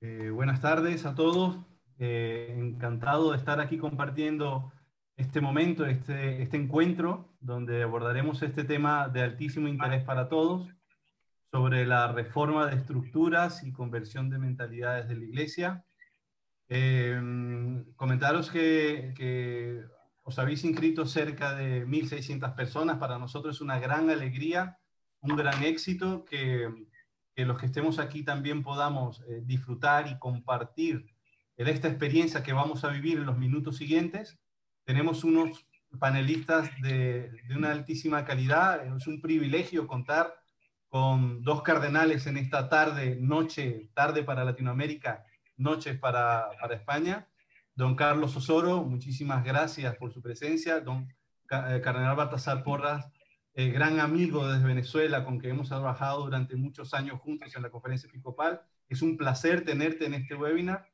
Eh, buenas tardes a todos. Eh, encantado de estar aquí compartiendo este momento, este, este encuentro, donde abordaremos este tema de altísimo interés para todos, sobre la reforma de estructuras y conversión de mentalidades de la Iglesia. Eh, comentaros que, que, os habéis inscrito cerca de 1.600 personas. Para nosotros es una gran alegría, un gran éxito que, que los que estemos aquí también podamos eh, disfrutar y compartir de esta experiencia que vamos a vivir en los minutos siguientes. Tenemos unos panelistas de, una altísima calidad. Es un privilegio contar con dos cardenales en esta tarde, noche, tarde para Latinoamérica, noches para, para España. Don Carlos Osoro, muchísimas gracias por su presencia. Don eh, Cardenal Baltasar Porras, gran amigo desde Venezuela, con que hemos trabajado durante muchos años juntos en la conferencia episcopal. Es un placer tenerte en este webinar.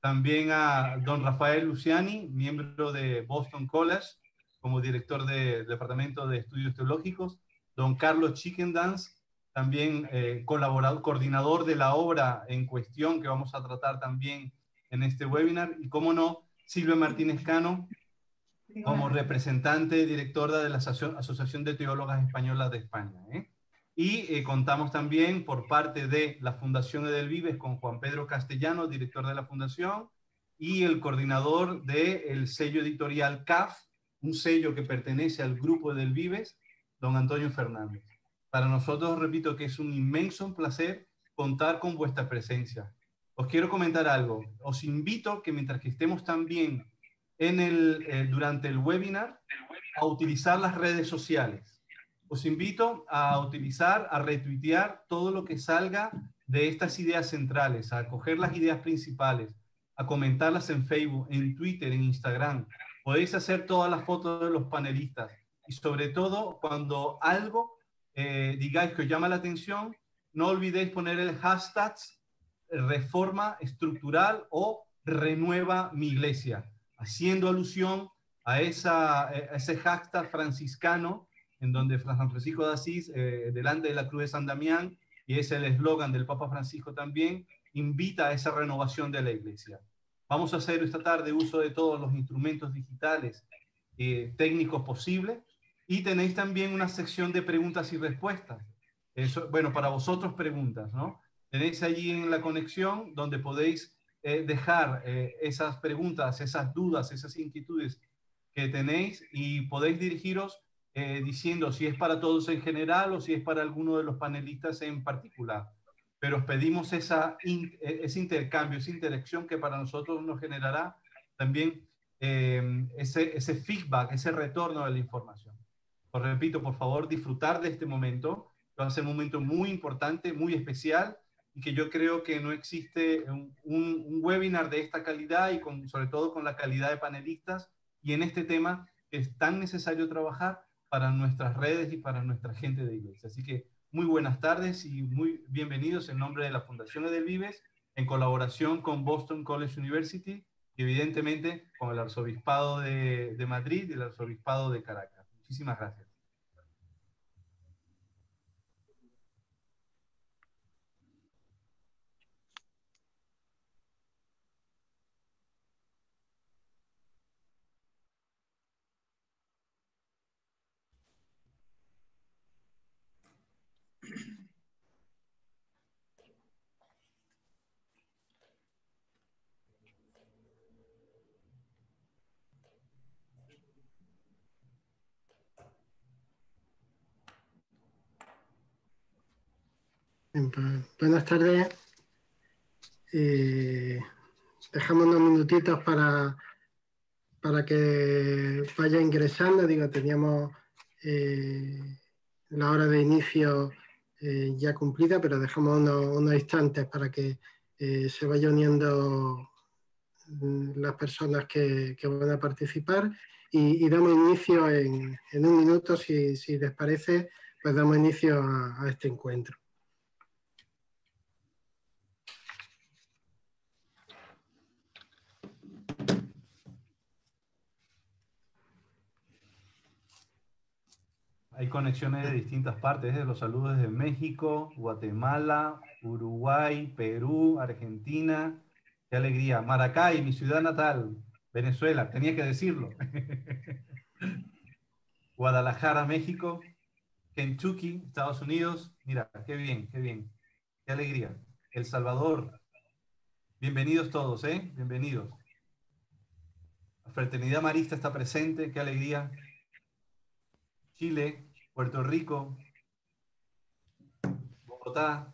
También a don Rafael Luciani, miembro de Boston College, como director del Departamento de Estudios Teológicos. Don Carlos Chickendance, también eh, colaborador, coordinador de la obra en cuestión que vamos a tratar también en este webinar. Y cómo no, Silvia Martínez Cano, como representante directora de la Asociación de Teólogas Españolas de España. ¿eh? Y eh, contamos también por parte de la Fundación Edel Vives con Juan Pedro Castellano, director de la Fundación, y el coordinador del sello editorial CAF, un sello que pertenece al grupo Edel Vives, don Antonio Fernández. Para nosotros, repito, que es un inmenso placer contar con vuestra presencia. Os quiero comentar algo. Os invito que mientras que estemos también en el, eh, durante el webinar, a utilizar las redes sociales. Os invito a utilizar, a retuitear todo lo que salga de estas ideas centrales, a coger las ideas principales, a comentarlas en Facebook, en Twitter, en Instagram. Podéis hacer todas las fotos de los panelistas y sobre todo cuando algo eh, digáis que os llama la atención, no olvidéis poner el hashtag reforma estructural o renueva mi iglesia, haciendo alusión a, esa, ese hashtag franciscano en donde San Francisco de Asís, eh, delante de la Cruz de San Damián, y es el eslogan del Papa Francisco también, invita a esa renovación de la iglesia. Vamos a hacer esta tarde uso de todos los instrumentos digitales eh, técnicos posibles y tenéis también una sección de preguntas y respuestas. Bueno, para vosotros preguntas, ¿no? Tenéis allí en la conexión donde podéis eh, dejar eh, esas preguntas, esas dudas, esas inquietudes que tenéis y podéis dirigiros eh, diciendo si es para todos en general o si es para alguno de los panelistas en particular. Pero os pedimos esa ese intercambio, esa interacción que para nosotros nos generará también ese, ese feedback, ese retorno de la información. Os repito, por favor, disfrutar de este momento. Va a ser un momento muy importante, muy especial y que yo creo que no existe un, un, webinar de esta calidad y con, sobre todo con la calidad de panelistas y en este tema es tan necesario trabajar para nuestras redes y para nuestra gente de iglesia. Así que muy buenas tardes y muy bienvenidos en nombre de la Fundación Edelvives en colaboración con Boston College University y evidentemente con el Arzobispado de, de Madrid y el Arzobispado de Caracas. Muchísimas gracias. Buenas tardes. Eh, dejamos unos minutitos para, para que vaya ingresando. Digo, teníamos eh, la hora de inicio eh, ya cumplida, pero dejamos unos, instantes para que se vaya uniendo mm, las personas que, van a participar y, damos inicio en, un minuto, si, les parece, pues damos inicio a este encuentro. Hay conexiones de distintas partes, de los saludos de México, Guatemala, Uruguay, Perú, Argentina. Qué alegría. Maracay, mi ciudad natal, Venezuela, tenía que decirlo. Guadalajara, México, Kentucky, Estados Unidos. Mira, qué bien, qué bien. Qué alegría. El Salvador. Bienvenidos todos, ¿eh? Bienvenidos. La Fraternidad Marista está presente, qué alegría. Chile, Puerto Rico, Bogotá.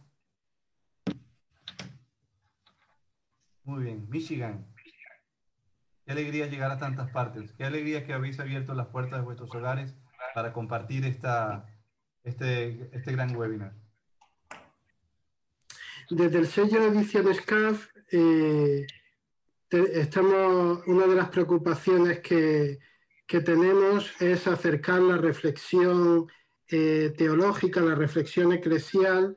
Muy bien, Michigan. Qué alegría llegar a tantas partes. Qué alegría que habéis abierto las puertas de vuestros hogares para compartir esta, este, este gran webinar. Desde el sello de Ediciones CAF, eh, estamos, una de las preocupaciones que, que tenemos es acercar la reflexión eh, teológica, la reflexión eclesial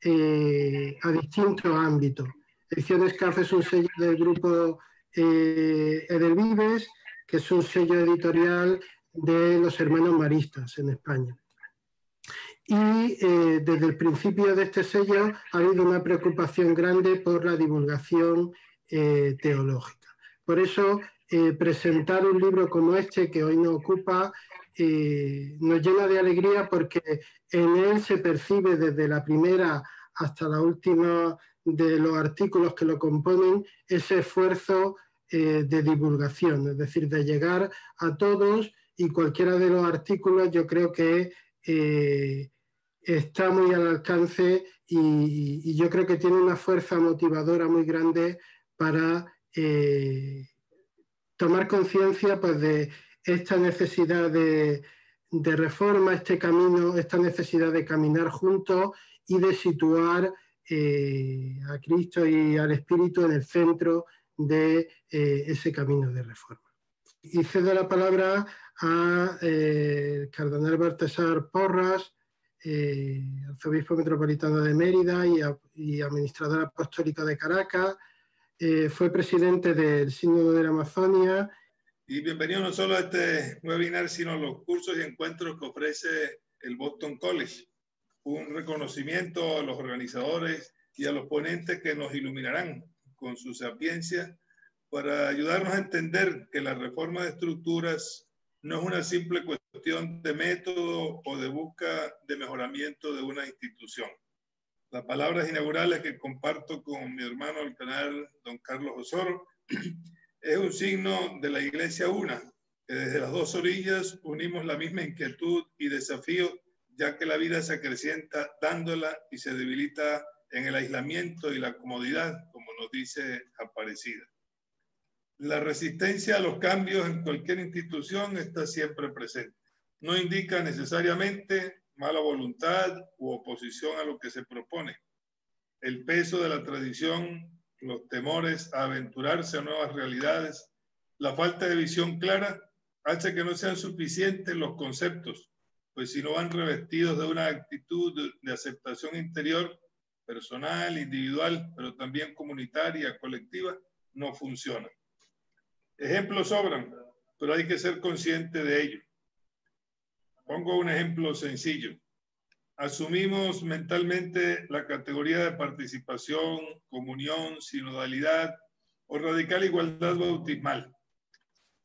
eh, a distintos ámbitos. Ediciones CAF es un sello del grupo eh, Edelvives, que es un sello editorial de los hermanos maristas en España. Y desde el principio de este sello ha habido una preocupación grande por la divulgación teológica. Por eso eh, presentar un libro como este que hoy nos ocupa eh, nos llena de alegría porque en él se percibe desde la primera hasta la última de los artículos que lo componen ese esfuerzo eh, de divulgación, es decir, de llegar a todos y cualquiera de los artículos yo creo que está muy al alcance y, yo creo que tiene una fuerza motivadora muy grande para tomar conciencia pues, de esta necesidad de, reforma, este camino, esta necesidad de caminar juntos y de situar eh, a Cristo y al Espíritu en el centro de eh, ese camino de reforma. Y cedo la palabra al eh, cardenal Baltasar Porras, arzobispo metropolitano de Mérida y administrador apostólico de Caracas, eh, fue presidente del Sínodo de la Amazonia. Y bienvenido no solo a este webinar, sino a los cursos y encuentros que ofrece el Boston College. Un reconocimiento a los organizadores y a los ponentes que nos iluminarán con su sapiencia para ayudarnos a entender que la reforma de estructuras no es una simple cuestión de método o de busca de mejoramiento de una institución las palabras inaugurales que comparto con mi hermano el canal don Carlos Osoro, es un signo de la Iglesia una, que desde las dos orillas unimos la misma inquietud y desafío, ya que la vida se acrecienta dándola y se debilita en el aislamiento y la comodidad, como nos dice Aparecida. La resistencia a los cambios en cualquier institución está siempre presente. No indica necesariamente mala voluntad u oposición a lo que se propone. El peso de la tradición, los temores a aventurarse a nuevas realidades, la falta de visión clara hace que no sean suficientes los conceptos, pues si no van revestidos de una actitud de aceptación interior, personal, individual, pero también comunitaria, colectiva, no funciona. Ejemplos sobran, pero hay que ser consciente de ello. Pongo un ejemplo sencillo. Asumimos mentalmente la categoría de participación, comunión, sinodalidad o radical igualdad bautismal.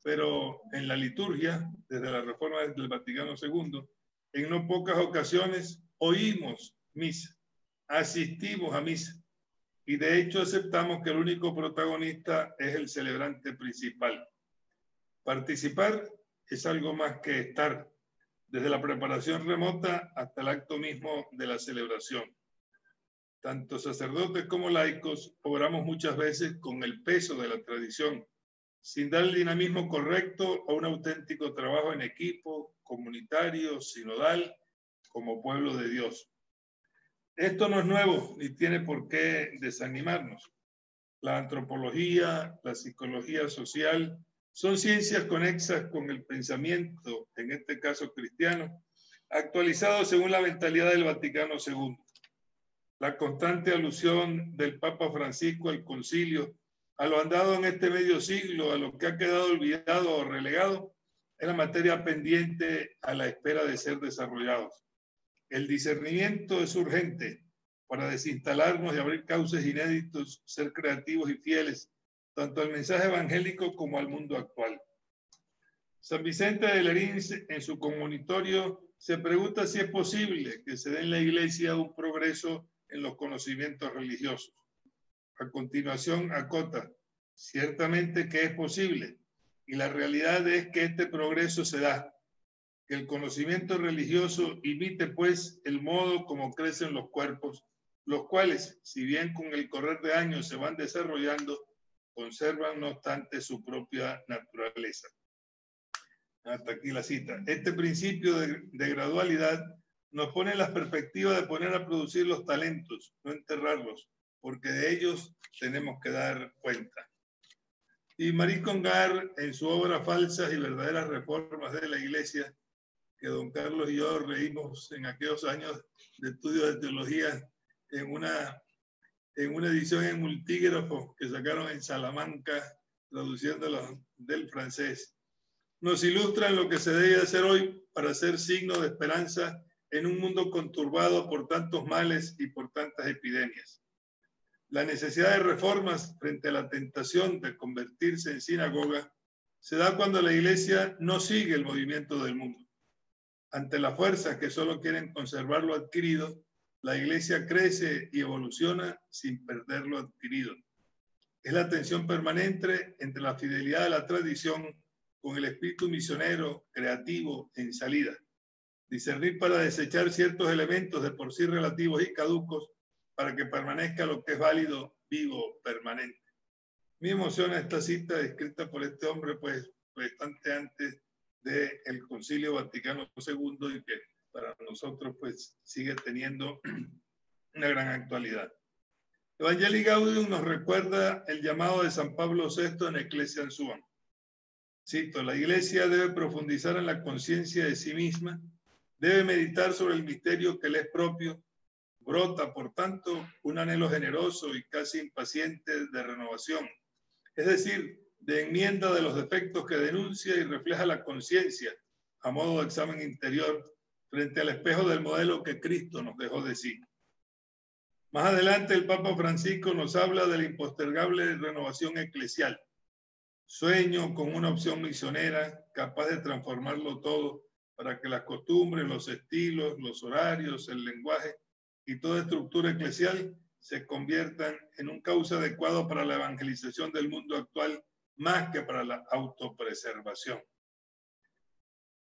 Pero en la liturgia, desde la reforma del Vaticano II, en no pocas ocasiones oímos misa, asistimos a misa y de hecho aceptamos que el único protagonista es el celebrante principal. Participar es algo más que estar, desde la preparación remota hasta el acto mismo de la celebración. Tanto sacerdotes como laicos obramos muchas veces con el peso de la tradición, sin dar el dinamismo correcto a un auténtico trabajo en equipo, comunitario, sinodal, como pueblo de Dios. Esto no es nuevo ni tiene por qué desanimarnos. La antropología, la psicología social, son ciencias conexas con el pensamiento, en este caso cristiano, actualizado según la mentalidad del Vaticano II. La constante alusión del Papa Francisco al concilio, a lo andado en este medio siglo, a lo que ha quedado olvidado o relegado, es la materia pendiente a la espera de ser desarrollados. El discernimiento es urgente para desinstalarnos y abrir cauces inéditos, ser creativos y fieles, tanto al mensaje evangélico como al mundo actual. San Vicente de Lerins, en su comunitorio, se pregunta si es posible que se dé en la iglesia un progreso en los conocimientos religiosos. A continuación, acota, ciertamente que es posible, y la realidad es que este progreso se da, que el conocimiento religioso imite pues el modo como crecen los cuerpos, los cuales, si bien con el correr de años se van desarrollando, conservan no obstante su propia naturaleza. Hasta aquí la cita. Este principio de, gradualidad nos pone en la perspectiva de poner a producir los talentos, no enterrarlos, porque de ellos tenemos que dar cuenta. Y Marie Congar, en su obra Falsas y Verdaderas Reformas de la Iglesia, que don Carlos y yo reímos en aquellos años de estudio de teología en una, en una edición en multígrafo que sacaron en Salamanca, traduciéndolo del francés. Nos ilustran lo que se debe hacer hoy para ser signo de esperanza en un mundo conturbado por tantos males y por tantas epidemias. La necesidad de reformas frente a la tentación de convertirse en sinagoga se da cuando la iglesia no sigue el movimiento del mundo. Ante las fuerzas que solo quieren conservar lo adquirido, la iglesia crece y evoluciona sin perder lo adquirido. Es la tensión permanente entre la fidelidad a la tradición con el espíritu misionero, creativo, en salida discernir para desechar ciertos elementos de por sí relativos y caducos para que permanezca lo que es válido, vivo, permanente. Mi emoción esta cita escrita por este hombre, pues, bastante antes del Concilio Vaticano II y que para nosotros, pues, sigue teniendo una gran actualidad. Evangelii Gaudium nos recuerda el llamado de San Pablo VI en Ecclesia Suam. Cito, la iglesia debe profundizar en la conciencia de sí misma Debe meditar sobre el misterio que le es propio. Brota, por tanto, un anhelo generoso y casi impaciente de renovación, es decir, de enmienda de los defectos que denuncia y refleja la conciencia a modo de examen interior frente al espejo del modelo que Cristo nos dejó de sí. Más adelante el Papa Francisco nos habla de la impostergable renovación eclesial. Sueño con una opción misionera capaz de transformarlo todo para que las costumbres, los estilos, los horarios, el lenguaje y toda estructura eclesial se conviertan en un cauce adecuado para la evangelización del mundo actual más que para la autopreservación.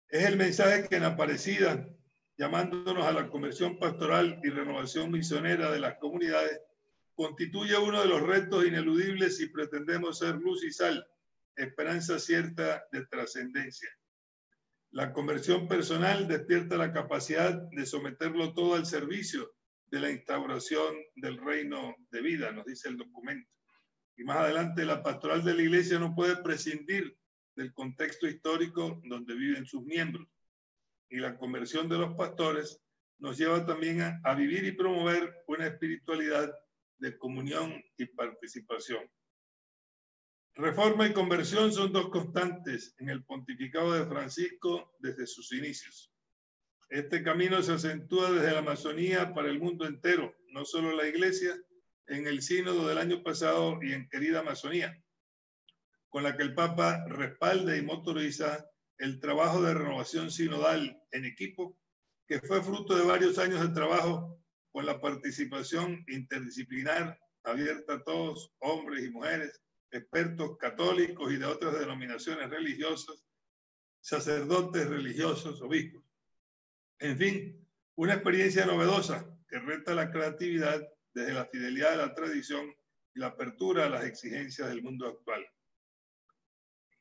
Es el mensaje que en Aparecida, llamándonos a la conversión pastoral y renovación misionera de las comunidades, constituye uno de los retos ineludibles si pretendemos ser luz y sal, esperanza cierta de trascendencia. La conversión personal despierta la capacidad de someterlo todo al servicio de la instauración del reino de vida, nos dice el documento. Y más adelante, la pastoral de la iglesia no puede prescindir del contexto histórico donde viven sus miembros. Y la conversión de los pastores nos lleva también a, vivir y promover una espiritualidad de comunión y participación. Reforma y conversión son dos constantes en el pontificado de Francisco desde sus inicios. Este camino se acentúa desde la Amazonía para el mundo entero, no solo la Iglesia, en el sínodo del año pasado y en querida Amazonía, con la que el Papa respalda y motoriza el trabajo de renovación sinodal en equipo, que fue fruto de varios años de trabajo con la participación interdisciplinar abierta a todos, hombres y mujeres, expertos católicos y de otras denominaciones religiosas, sacerdotes religiosos, obispos. En fin, una experiencia novedosa que reta la creatividad desde la fidelidad de la tradición y la apertura a las exigencias del mundo actual.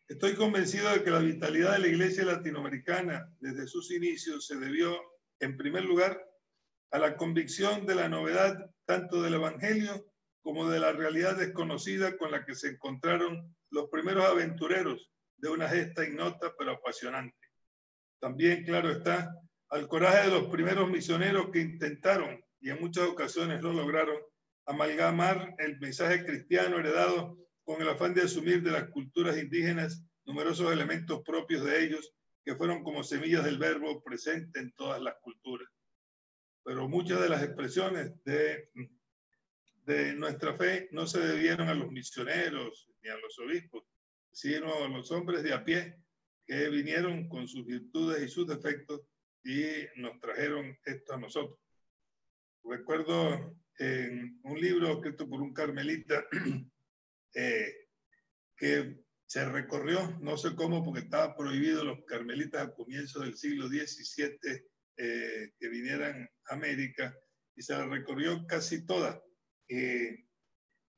Estoy convencido de que la vitalidad de la iglesia latinoamericana desde sus inicios se debió, en primer lugar, a la convicción de la novedad tanto del Evangelio como de la realidad desconocida con la que se encontraron los primeros aventureros de una gesta ignota pero apasionante. También, claro está, al coraje de los primeros misioneros que intentaron, y en muchas ocasiones lo lograron, amalgamar el mensaje cristiano heredado con el afán de asumir de las culturas indígenas numerosos elementos propios de ellos que fueron como semillas del verbo presente en todas las culturas. Pero muchas de las expresiones de, de nuestra fe no se debieron a los misioneros ni a los obispos, sino a los hombres de a pie que vinieron con sus virtudes y sus defectos y nos trajeron esto a nosotros. Recuerdo en un libro escrito por un carmelita eh, que se recorrió, no sé cómo, porque estaba prohibido los carmelitas a comienzos del siglo XVII eh, que vinieran a América, y se la recorrió casi toda. Eh,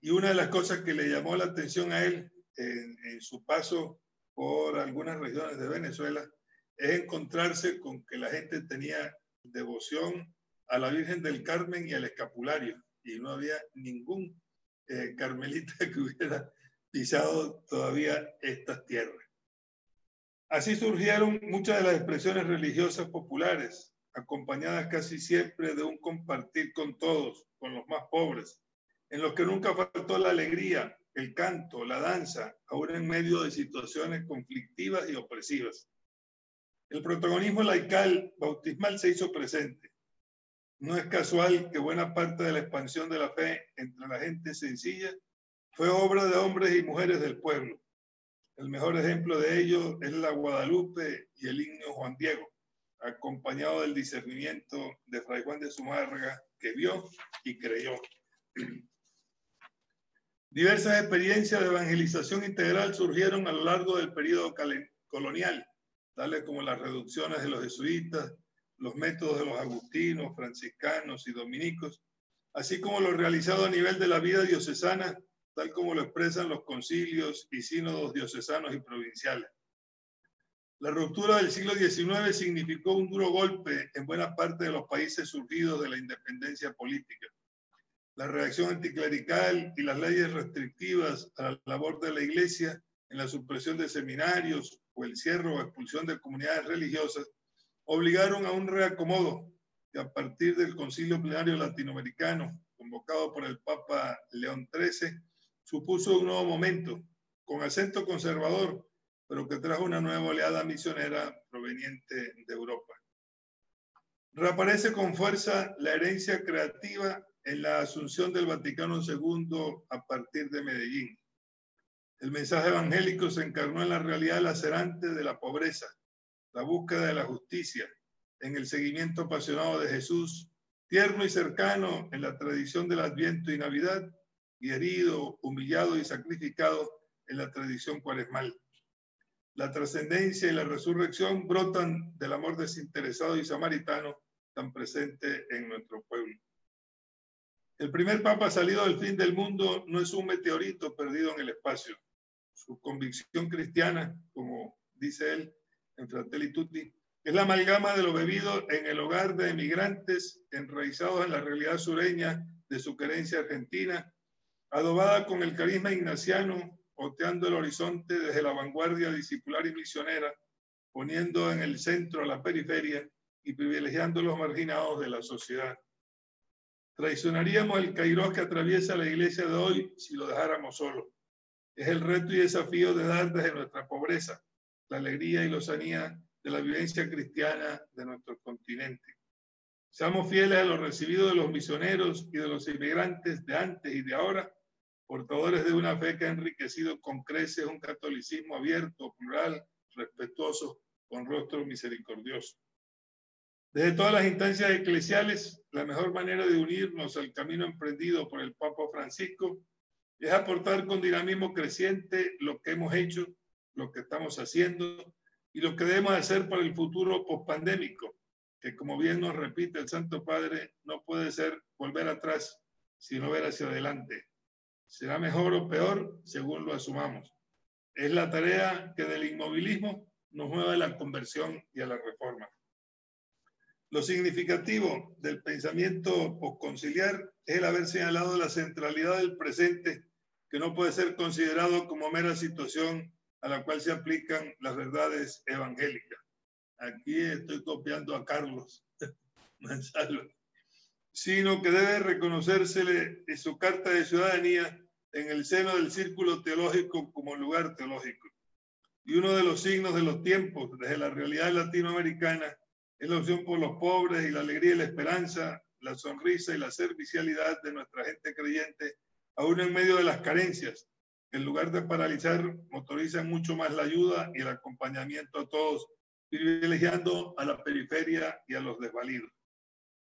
y una de las cosas que le llamó la atención a él en, en su paso por algunas regiones de Venezuela es encontrarse con que la gente tenía devoción a la Virgen del Carmen y al escapulario, y no había ningún eh, carmelita que hubiera pisado todavía estas tierras. Así surgieron muchas de las expresiones religiosas populares, acompañadas casi siempre de un compartir con todos, con los más pobres, en los que nunca faltó la alegría, el canto, la danza, aún en medio de situaciones conflictivas y opresivas. El protagonismo laical bautismal se hizo presente. No es casual que buena parte de la expansión de la fe entre la gente sencilla fue obra de hombres y mujeres del pueblo. El mejor ejemplo de ello es la Guadalupe y el himno Juan Diego, acompañado del discernimiento de Fray Juan de Zumárraga, que vio y creyó. Diversas experiencias de evangelización integral surgieron a lo largo del periodo colonial, tales como las reducciones de los jesuitas, los métodos de los agustinos, franciscanos y dominicos, así como lo realizado a nivel de la vida diocesana tal como lo expresan los concilios y sínodos diocesanos y provinciales. La ruptura del siglo XIX significó un duro golpe en buena parte de los países surgidos de la independencia política. La reacción anticlerical y las leyes restrictivas a la labor de la Iglesia en la supresión de seminarios o el cierre o expulsión de comunidades religiosas obligaron a un reacomodo que a partir del Concilio Plenario Latinoamericano, convocado por el Papa León XIII, supuso un nuevo momento, con acento conservador, pero que trajo una nueva oleada misionera proveniente de Europa. Reaparece con fuerza la herencia creativa en la asunción del Vaticano II a partir de Medellín. El mensaje evangélico se encarnó en la realidad lacerante de la pobreza, la búsqueda de la justicia, en el seguimiento apasionado de Jesús, tierno y cercano en la tradición del Adviento y Navidad, y herido, humillado y sacrificado en la tradición cuaresmal. La trascendencia y la resurrección brotan del amor desinteresado y samaritano tan presente en nuestro pueblo. El primer papa salido del fin del mundo no es un meteorito perdido en el espacio. Su convicción cristiana, como dice él en Fratelli Tutti, es la amalgama de lo bebido en el hogar de emigrantes enraizados en la realidad sureña de su querencia argentina adobada con el carisma ignaciano, oteando el horizonte desde la vanguardia discipular y misionera, poniendo en el centro a la periferia y privilegiando los marginados de la sociedad. Traicionaríamos el Kairos que atraviesa la iglesia de hoy si lo dejáramos solo. Es el reto y desafío de dar desde nuestra pobreza la alegría y lozanía de la vivencia cristiana de nuestro continente. Seamos fieles a lo recibido de los misioneros y de los inmigrantes de antes y de ahora portadores de una fe que ha enriquecido con creces un catolicismo abierto, plural, respetuoso, con rostro misericordioso. Desde todas las instancias eclesiales, la mejor manera de unirnos al camino emprendido por el Papa Francisco es aportar con dinamismo creciente lo que hemos hecho, lo que estamos haciendo y lo que debemos hacer para el futuro pospandémico, que como bien nos repite el Santo Padre, no puede ser volver atrás, sino ver hacia adelante será mejor o peor según lo asumamos. Es la tarea que del inmovilismo nos mueve a la conversión y a la reforma. Lo significativo del pensamiento posconciliar es el haber señalado la centralidad del presente, que no puede ser considerado como mera situación a la cual se aplican las verdades evangélicas. Aquí estoy copiando a Carlos Manzalo sino que debe reconocérsele en su carta de ciudadanía en el seno del círculo teológico como lugar teológico. Y uno de los signos de los tiempos, desde la realidad latinoamericana, es la opción por los pobres y la alegría y la esperanza, la sonrisa y la servicialidad de nuestra gente creyente, aún en medio de las carencias. En lugar de paralizar, motorizan mucho más la ayuda y el acompañamiento a todos, privilegiando a la periferia y a los desvalidos.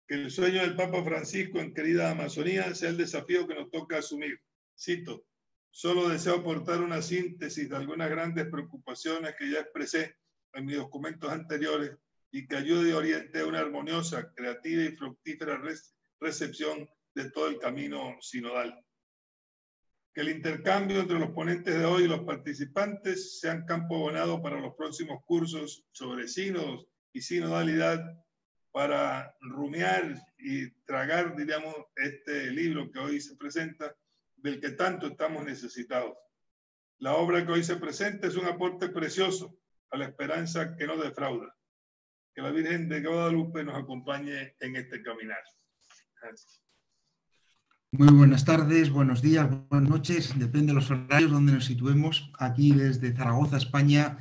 Que el sueño del Papa Francisco en querida Amazonía sea el desafío que nos toca asumir. Cito, solo deseo aportar una síntesis de algunas grandes preocupaciones que ya expresé en mis documentos anteriores y que ayude y oriente una armoniosa, creativa y fructífera recepción de todo el camino sinodal. Que el intercambio entre los ponentes de hoy y los participantes sean campo abonado para los próximos cursos sobre sínodos y sinodalidad para rumiar y tragar, diríamos, este libro que hoy se presenta, del que tanto estamos necesitados. La obra que hoy se presenta es un aporte precioso a la esperanza que no defrauda que la Virgen de Guadalupe nos acompañe en este caminar. Muy buenas tardes, buenos días, buenas noches, depende de los horarios donde nos situemos. Aquí desde Zaragoza, España,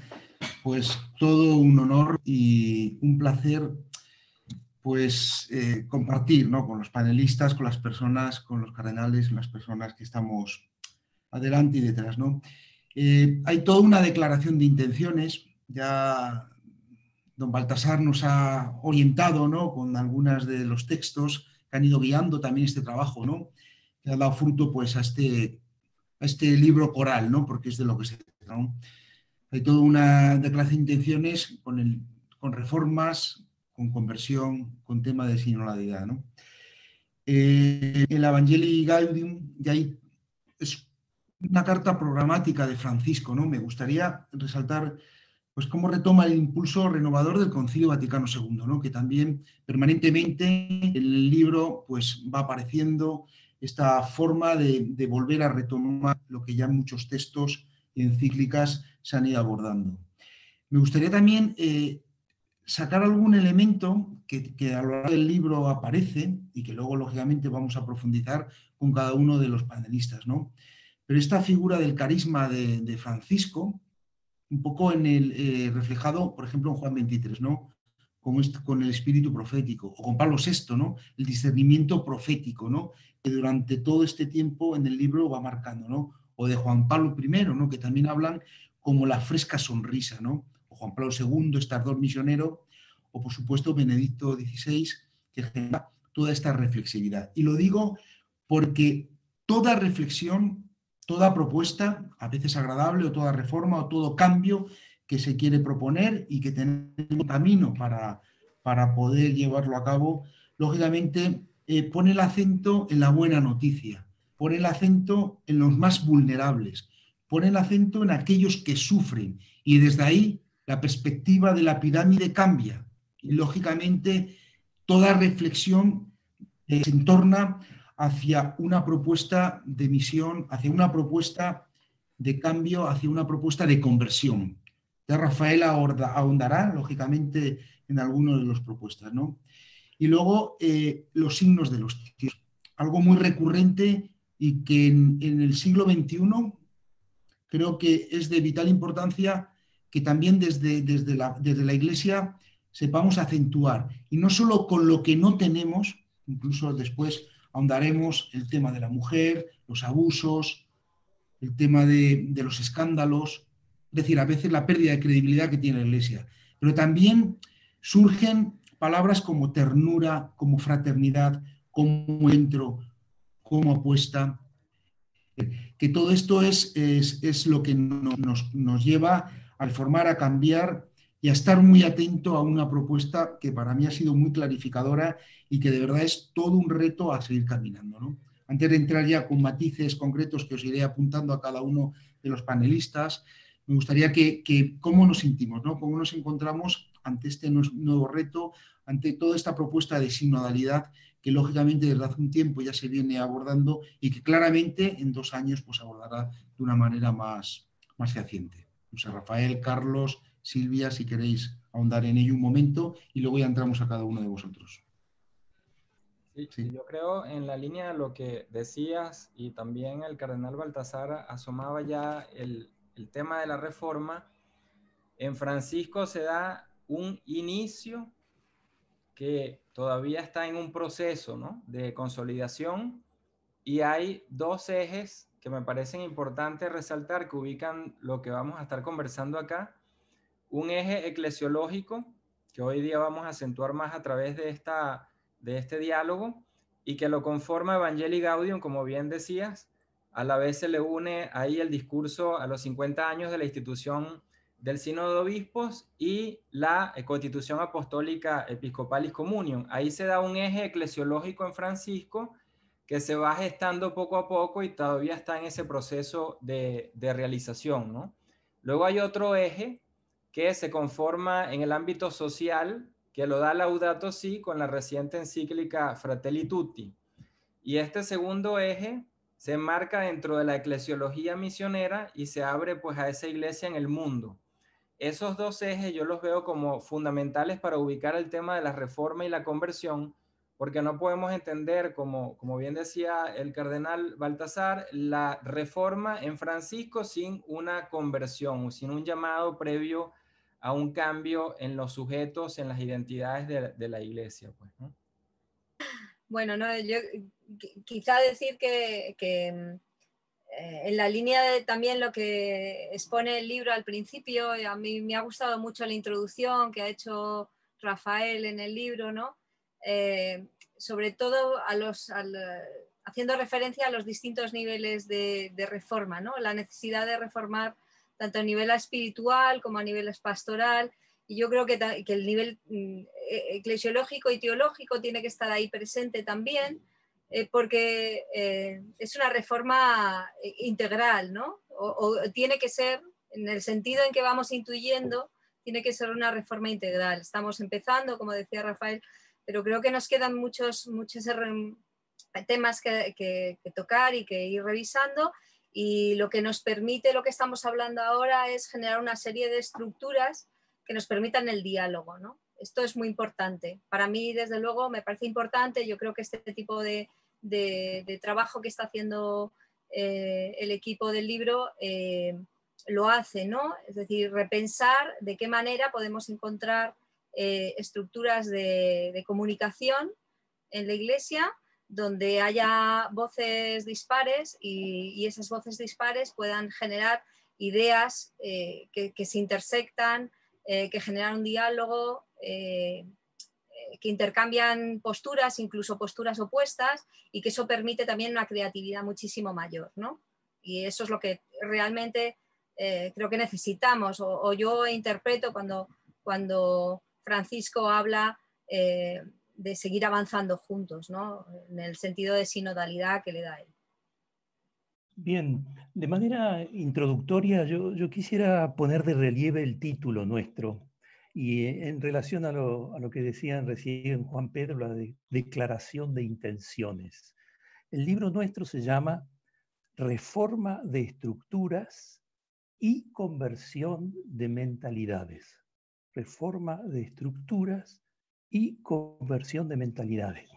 pues todo un honor y un placer pues eh, compartir ¿no? con los panelistas, con las personas, con los cardenales, las personas que estamos adelante y detrás. ¿no? Eh, hay toda una declaración de intenciones, ya don Baltasar nos ha orientado ¿no? con algunos de los textos que han ido guiando también este trabajo, ¿no? que ha dado fruto pues, a, este, a este libro coral, ¿no? porque es de lo que se trata. Hay toda una declaración de intenciones con, el, con reformas, con conversión, con tema de sinodalidad. ¿no? Eh, el Evangelii Gaudium ya hay, es una carta programática de Francisco. ¿no? Me gustaría resaltar pues cómo retoma el impulso renovador del Concilio Vaticano II, ¿no? que también permanentemente en el libro pues, va apareciendo esta forma de, volver a retomar lo que ya muchos textos y encíclicas se han ido abordando. Me gustaría también eh, sacar algún elemento que, a lo largo del libro aparece y que luego, lógicamente, vamos a profundizar con cada uno de los panelistas. ¿no? Pero esta figura del carisma de Francisco, un poco en el eh, reflejado, por ejemplo, en Juan 23, ¿no? Con, con el espíritu profético, o con Pablo VI, ¿no? El discernimiento profético, ¿no? Que durante todo este tiempo en el libro va marcando, ¿no? O de Juan Pablo I, ¿no? Que también hablan como la fresca sonrisa, ¿no? O Juan Pablo II, este ardor misionero, o por supuesto Benedicto XVI, que genera toda esta reflexividad. Y lo digo porque toda reflexión toda propuesta, a veces agradable, o toda reforma, o todo cambio que se quiere proponer y que tenemos camino para, para poder llevarlo a cabo, lógicamente eh, pone el acento en la buena noticia, pone el acento en los más vulnerables, pone el acento en aquellos que sufren y desde ahí la perspectiva de la pirámide cambia. Y lógicamente toda reflexión eh, se entorna hacia una propuesta de misión, hacia una propuesta de cambio, hacia una propuesta de conversión. Ya Rafael ahondará, lógicamente, en algunas de las propuestas. ¿no? Y luego eh, los signos de los tiempos. Algo muy recurrente y que en, el siglo XXI creo que es de vital importancia que también desde, desde, la, desde la Iglesia sepamos acentuar. Y no solo con lo que no tenemos, incluso después ahondaremos el tema de la mujer, los abusos, el tema de, los escándalos, es decir, a veces la pérdida de credibilidad que tiene la Iglesia. Pero también surgen palabras como ternura, como fraternidad, como entro, como apuesta, que todo esto es, es, lo que nos, nos, lleva a reformar, a cambiar y a estar muy atento a una propuesta que para mí ha sido muy clarificadora y que de verdad es todo un reto a seguir caminando. Antes de entrar ya con matices concretos que os iré apuntando a cada uno de los panelistas, me gustaría que, cómo nos sentimos, ¿no? cómo nos encontramos ante este nuevo reto, ante toda esta propuesta de sinodalidad que lógicamente desde hace un tiempo ya se viene abordando y que claramente en dos años pues abordará de una manera más, más fehaciente. José Rafael, Carlos, Silvia, si queréis ahondar en ello un momento y luego ya entramos a cada uno de vosotros. Sí, Yo creo en la línea de lo que decías y también el cardenal Baltasar asomaba ya el, el tema de la reforma, en Francisco se da un inicio que todavía está en un proceso ¿no? de consolidación y hay dos ejes que me parecen importantes resaltar que ubican lo que vamos a estar conversando acá. Un eje eclesiológico que hoy día vamos a acentuar más a través de, esta, de este diálogo y que lo conforma Evangelii Gaudium, como bien decías, a la vez se le une ahí el discurso a los 50 años de la institución del Sínodo de Obispos y la Constitución Apostólica Episcopalis Communion. Ahí se da un eje eclesiológico en Francisco que se va gestando poco a poco y todavía está en ese proceso de, de realización. ¿no? Luego hay otro eje que se conforma en el ámbito social, que lo da Laudato Si con la reciente encíclica Fratelli Tutti. Y este segundo eje se enmarca dentro de la eclesiología misionera y se abre pues a esa iglesia en el mundo. Esos dos ejes yo los veo como fundamentales para ubicar el tema de la reforma y la conversión, porque no podemos entender, como, como bien decía el cardenal Baltasar, la reforma en Francisco sin una conversión, sin un llamado previo a un cambio en los sujetos, en las identidades de, la iglesia. Pues, Bueno, no, yo quizá decir que, que eh, en la línea de también lo que expone el libro al principio, a mí me ha gustado mucho la introducción que ha hecho Rafael en el libro, ¿no? Eh, sobre todo a los, haciendo referencia a los distintos niveles de, reforma, ¿no? la necesidad de reformar tanto a nivel espiritual como a nivel pastoral. Y yo creo que, que el nivel mm, e, eclesiológico y teológico tiene que estar ahí presente también eh, porque eh, es una reforma eh, integral, ¿no? O, tiene que ser, en el sentido en que vamos intuyendo, tiene que ser una reforma integral. Estamos empezando, como decía Rafael, pero creo que nos quedan muchos, muchos temas que, que, tocar y que ir revisando y lo que nos permite, lo que estamos hablando ahora, es generar una serie de estructuras que nos permitan el diálogo, ¿no? Esto es muy importante. Para mí, desde luego, me parece importante. Yo creo que este tipo de, de, trabajo que está haciendo eh, el equipo del libro eh, lo hace, ¿no? Es decir, repensar de qué manera podemos encontrar eh, estructuras de, comunicación en la iglesia donde haya voces dispares y, esas voces dispares puedan generar ideas que, se intersectan, que generan un diálogo que intercambian posturas, incluso posturas opuestas, y que eso permite también una creatividad muchísimo mayor, ¿no? Y eso es lo que realmente eh, creo que necesitamos, o, yo interpreto cuando, cuando Francisco habla eh, de seguir avanzando juntos, ¿no? En el sentido de sinodalidad que le da él. Bien, de manera introductoria yo, yo quisiera poner de relieve el título nuestro, y en relación a lo, que decían recién Juan Pedro, la declaración de intenciones. El libro nuestro se llama Reforma de estructuras y conversión de mentalidades. Reforma de estructuras y conversión de mentalidades.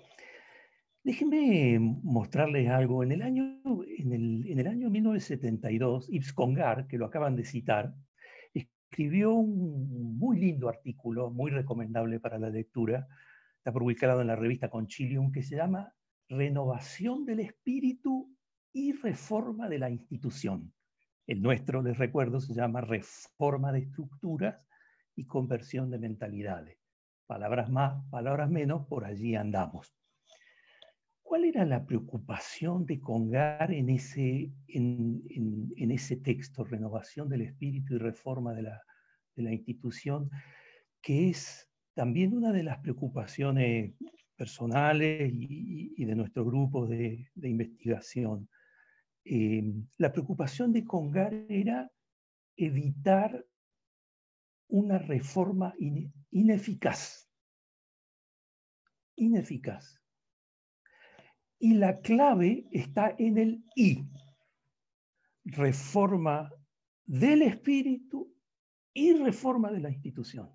Déjenme mostrarles algo. En el año, en el, en el año 1972, Yves Congar, que lo acaban de citar, escribió un muy lindo artículo, muy recomendable para la lectura, está publicado en la revista Concilium, que se llama Renovación del Espíritu y Reforma de la Institución. El nuestro, les recuerdo, se llama Reforma de Estructuras y Conversión de Mentalidades. Palabras más, palabras menos, por allí andamos. ¿Cuál era la preocupación de Congar en ese, en, ese texto, renovación del espíritu y reforma de la, institución, que es también una de las preocupaciones personales y, de nuestro grupo de, investigación? Eh, la preocupación de Congar era evitar una reforma ineficaz. Ineficaz. Y la clave está en el I. Reforma del espíritu y reforma de la institución.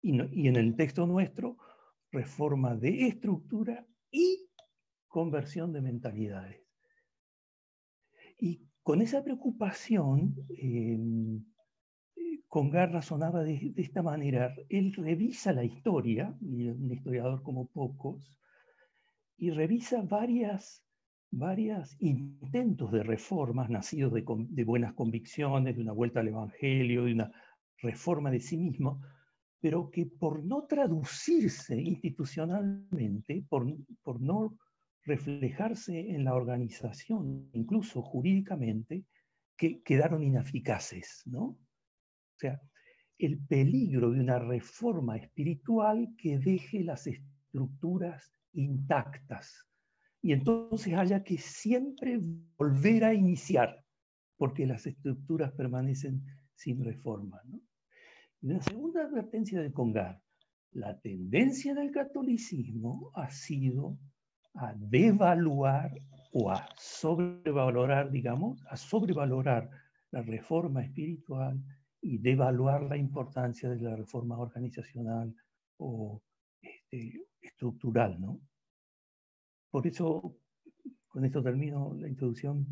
Y, en el texto nuestro, reforma de estructura y conversión de mentalidades. Y con esa preocupación, em, Congar razonaba de, esta manera. Él revisa la historia, un historiador como pocos, y revisa varias, varias intentos de reformas nacidos de, de, buenas convicciones, de una vuelta al Evangelio, de una reforma de sí mismo, pero que por no traducirse institucionalmente, por, no reflejarse en la organización, incluso jurídicamente, que quedaron ineficaces, ¿no? O sea, el peligro de una reforma espiritual que deje las estructuras intactas. Y entonces haya que siempre volver a iniciar, porque las estructuras permanecen sin reforma. ¿no? Y la segunda advertencia de Congar, la tendencia del catolicismo ha sido a devaluar o a sobrevalorar, digamos, a sobrevalorar la reforma espiritual y devaluar la importancia de la reforma organizacional o este, estructural, ¿no? Por eso, con esto termino la introducción,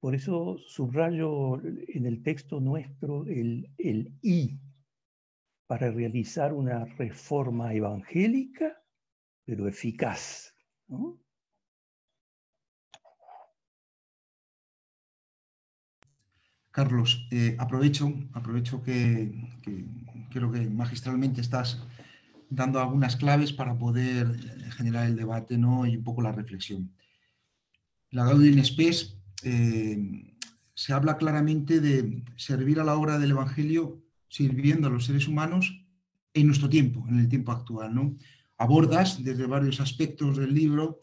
por eso subrayo en el texto nuestro el, el I, para realizar una reforma evangélica, pero eficaz. ¿no? Carlos, eh, aprovecho, aprovecho que, creo que magistralmente estás dando algunas claves para poder eh, generar el debate ¿no? y un poco la reflexión. La Gaudium Spes eh, se habla claramente de servir a la obra del Evangelio sirviendo a los seres humanos en nuestro tiempo, en el tiempo actual. ¿no? Abordas desde varios aspectos del libro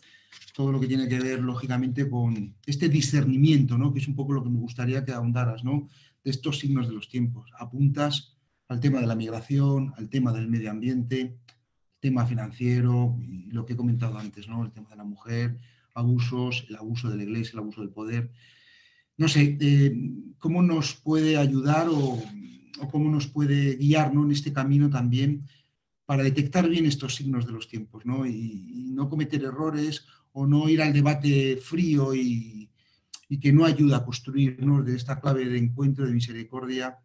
todo lo que tiene que ver, lógicamente, con este discernimiento, ¿no? que es un poco lo que me gustaría que ahondaras, ¿no? de estos signos de los tiempos. Apuntas al tema de la migración, al tema del medio ambiente, tema financiero, y lo que he comentado antes, ¿no? el tema de la mujer, abusos, el abuso de la iglesia, el abuso del poder. No sé, eh, ¿cómo nos puede ayudar o, cómo nos puede guiar ¿no? en este camino también para detectar bien estos signos de los tiempos ¿no? Y, y no cometer errores o no ir al debate frío y, que no ayuda a construirnos de esta clave de encuentro de misericordia,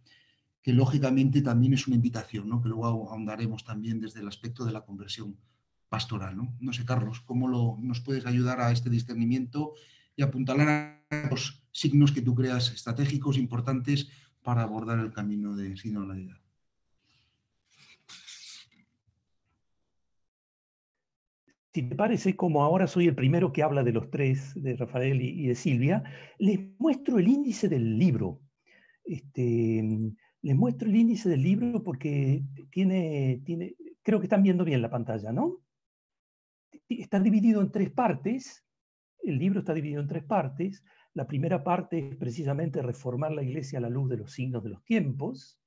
que lógicamente también es una invitación, ¿no? que luego ahondaremos también desde el aspecto de la conversión pastoral. No, sé, Carlos, ¿cómo nos puedes ayudar a este discernimiento y apuntalar a los signos que tú creas estratégicos, importantes para abordar el camino de sinodalidad? Si te parece, como ahora soy el primero que habla de los tres, de Rafael y, de Silvia, les muestro el índice del libro. Este, les muestro el índice del libro porque tiene, tiene, creo que están viendo bien la pantalla, ¿no? Está dividido en tres partes. El libro está dividido en tres partes. La primera parte es precisamente reformar la iglesia a la luz de los signos de los tiempos.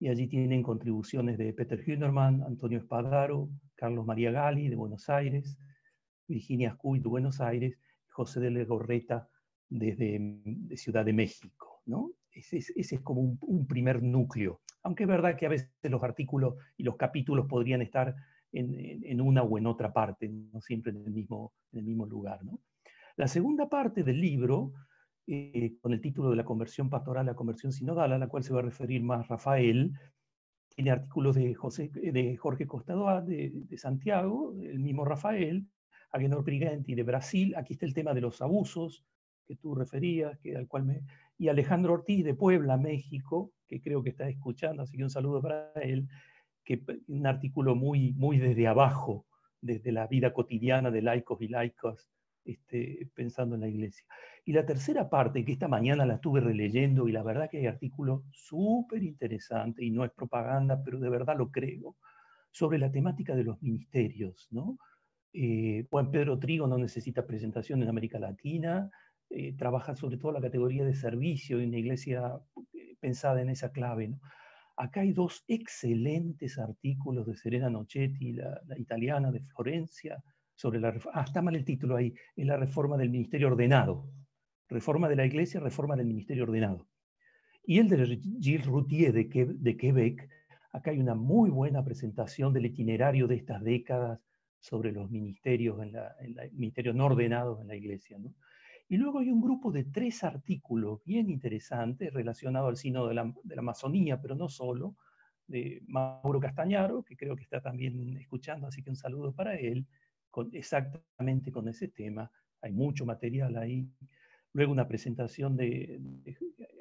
Y allí tienen contribuciones de Peter Hünerman, Antonio Espadaro, Carlos María Gali de Buenos Aires, Virginia Scuy de Buenos Aires, José de Legorreta desde de Ciudad de México. ¿no? Ese, es, como un, primer núcleo, aunque es verdad que a veces los artículos y los capítulos podrían estar en, una o en otra parte, no siempre en el mismo, en el mismo lugar. ¿no? La segunda parte del libro, eh, con el título de la conversión pastoral a la conversión sinodal, a la cual se va a referir más Rafael, tiene artículos de, José, de Jorge Costadoa de, de, Santiago, el mismo Rafael, Agenor Prigenti de Brasil, aquí está el tema de los abusos que tú referías, que, al cual me, y Alejandro Ortiz de Puebla, México, que creo que está escuchando, así que un saludo para él, que un artículo muy, muy desde abajo, desde la vida cotidiana de laicos y laicos, este, pensando en la iglesia. Y la tercera parte, que esta mañana la estuve releyendo y la verdad que hay artículos súper interesantes y no es propaganda, pero de verdad lo creo, sobre la temática de los ministerios. ¿no? Eh, Juan Pedro Trigo no necesita presentación en América Latina, eh, trabaja sobre todo la categoría de servicio en una iglesia eh, pensada en esa clave. ¿no? Acá hay dos excelentes artículos de Serena Nochetti, la italiana de Florencia, sobre la. Ah, está mal el título ahí, es la reforma del ministerio ordenado. Reforma de la Iglesia, reforma del ministerio ordenado. Y el de Gilles Routier de, de Quebec, acá hay una muy buena presentación del itinerario de estas décadas sobre los ministerios, en la, en ministerio no ordenados en la Iglesia. ¿no? Y luego hay un grupo de tres artículos bien interesantes relacionados al Sínodo de la, de la Amazonía, pero no solo, de Mauro Castañaro, que creo que está también escuchando, así que un saludo para él, con, exactamente con ese tema. Hay mucho material ahí. Luego una presentación de,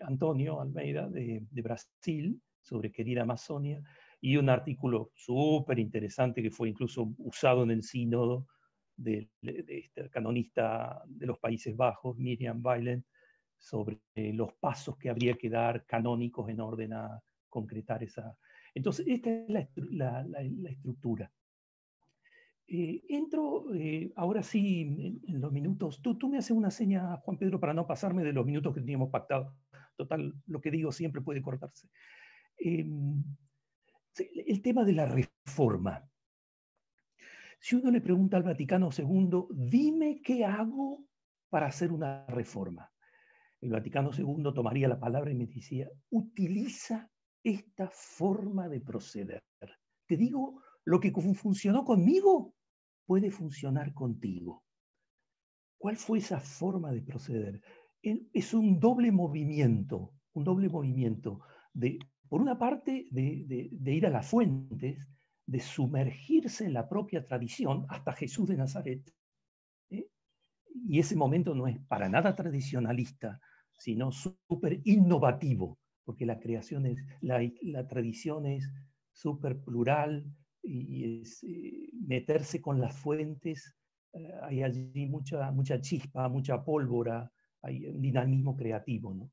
Antonio Almeida de, de, Brasil sobre Querida Amazonia y un artículo súper interesante que fue incluso usado en el sínodo de, este canonista de los Países Bajos, Miriam Weiland, sobre los pasos que habría que dar canónicos en orden a concretar esa. Entonces, esta es la, la, estructura. Eh, entro eh, ahora sí en, los minutos. Tú, tú me haces una seña, Juan Pedro, para no pasarme de los minutos que teníamos pactado. Total, lo que digo siempre puede cortarse. Em, el tema de la reforma. Si uno le pregunta al Vaticano II, dime qué hago para hacer una reforma. El Vaticano II tomaría la palabra y me decía, utiliza esta forma de proceder. Te digo, lo que funcionó conmigo puede funcionar contigo. ¿Cuál fue esa forma de proceder? Es un doble movimiento, un doble movimiento de, por una parte, de, ir a las fuentes, de sumergirse en la propia tradición hasta Jesús de Nazaret. ¿eh? Y ese momento no es para nada tradicionalista, sino súper innovativo, porque la creación es, la, la tradición es súper plural y es eh, meterse con las fuentes, eh, hay allí mucha, mucha chispa, mucha pólvora, hay un dinamismo creativo. ¿no?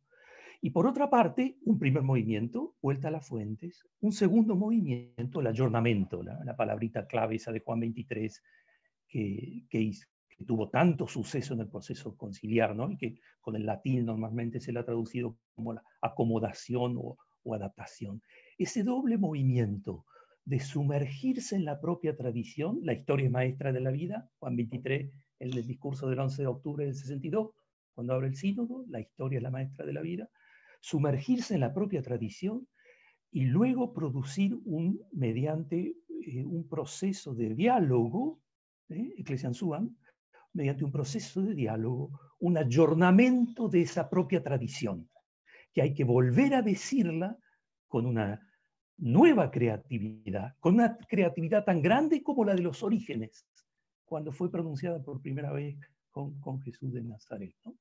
Y por otra parte, un primer movimiento, vuelta a las fuentes, un segundo movimiento, el ayornamiento, la, palabrita clave esa de Juan 23, que, que, tuvo tanto suceso en el proceso conciliar, ¿no? y que con el latín normalmente se le ha traducido como la acomodación o, o adaptación. Ese doble movimiento de sumergirse en la propia tradición, la historia maestra de la vida, Juan 23, el del discurso del 11 de octubre del 62, cuando abre el sínodo, la historia es la maestra de la vida, sumergirse en la propia tradición y luego producir un, mediante eh, un proceso de diálogo, ¿eh? mediante un proceso de diálogo, un ayornamiento de esa propia tradición, que hay que volver a decirla con una nueva creatividad, con una creatividad tan grande como la de los orígenes, cuando fue pronunciada por primera vez con, con Jesús de Nazaret. ¿no?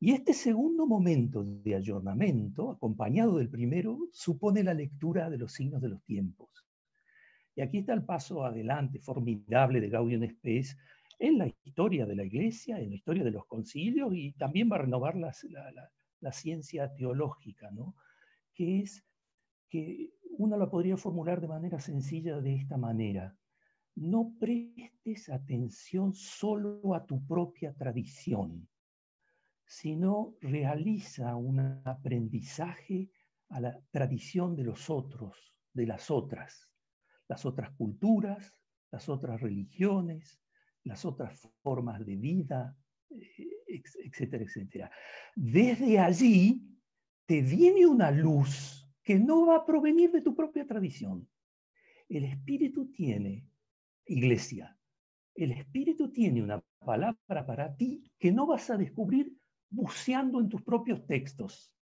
Y este segundo momento de ayornamiento, acompañado del primero, supone la lectura de los signos de los tiempos. Y aquí está el paso adelante formidable de Gaudium Spes en la historia de la Iglesia, en la historia de los concilios y también va a renovar la, la, ciencia teológica, ¿no? que es que uno la podría formular de manera sencilla de esta manera. No prestes atención solo a tu propia tradición sino realiza un aprendizaje a la tradición de los otros, de las otras, las otras culturas, las otras religiones, las otras formas de vida, eh, etcétera, etcétera. Desde allí te viene una luz que no va a provenir de tu propia tradición. El Espíritu tiene, iglesia, el Espíritu tiene una palabra para ti que no vas a descubrir buceando en tus propios textos.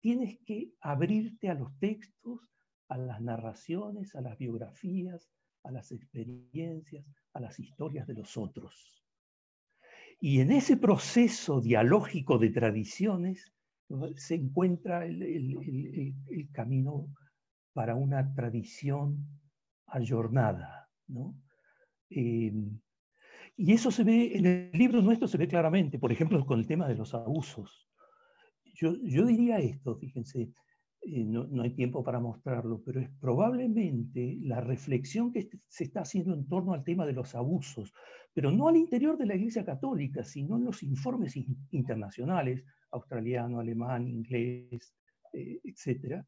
Tienes que abrirte a los textos, a las narraciones, a las biografías, a las experiencias, a las historias de los otros. Y en ese proceso dialógico de tradiciones se encuentra el, camino para una tradición ayornada. ¿no? Eh, y eso se ve, en el libro nuestro se ve claramente, por ejemplo, con el tema de los abusos. Yo, yo diría esto, fíjense, eh, no, no, hay tiempo para mostrarlo, pero es probablemente la reflexión que se está haciendo en torno al tema de los abusos, pero no al interior de la Iglesia Católica, sino en los informes internacionales, australiano, alemán, inglés, eh, etc.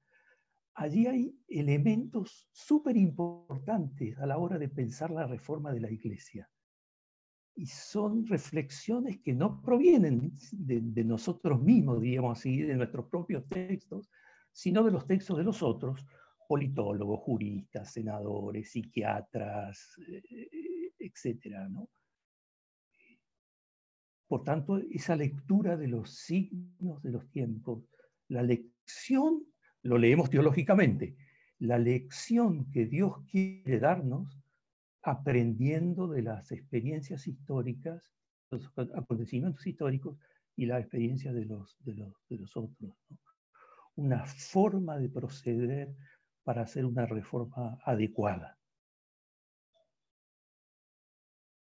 Allí hay elementos súper importantes a la hora de pensar la reforma de la Iglesia y son reflexiones que no provienen de, nosotros mismos, digamos así, de nuestros propios textos, sino de los textos de los otros, politólogos, juristas, senadores, psiquiatras, eh, etcétera, ¿no? Por tanto, esa lectura de los signos de los tiempos, la lección, lo leemos teológicamente, la lección que Dios quiere darnos aprendiendo de las experiencias históricas, los acontecimientos históricos y la experiencia de los, de los, otros. Una forma de proceder para hacer una reforma adecuada.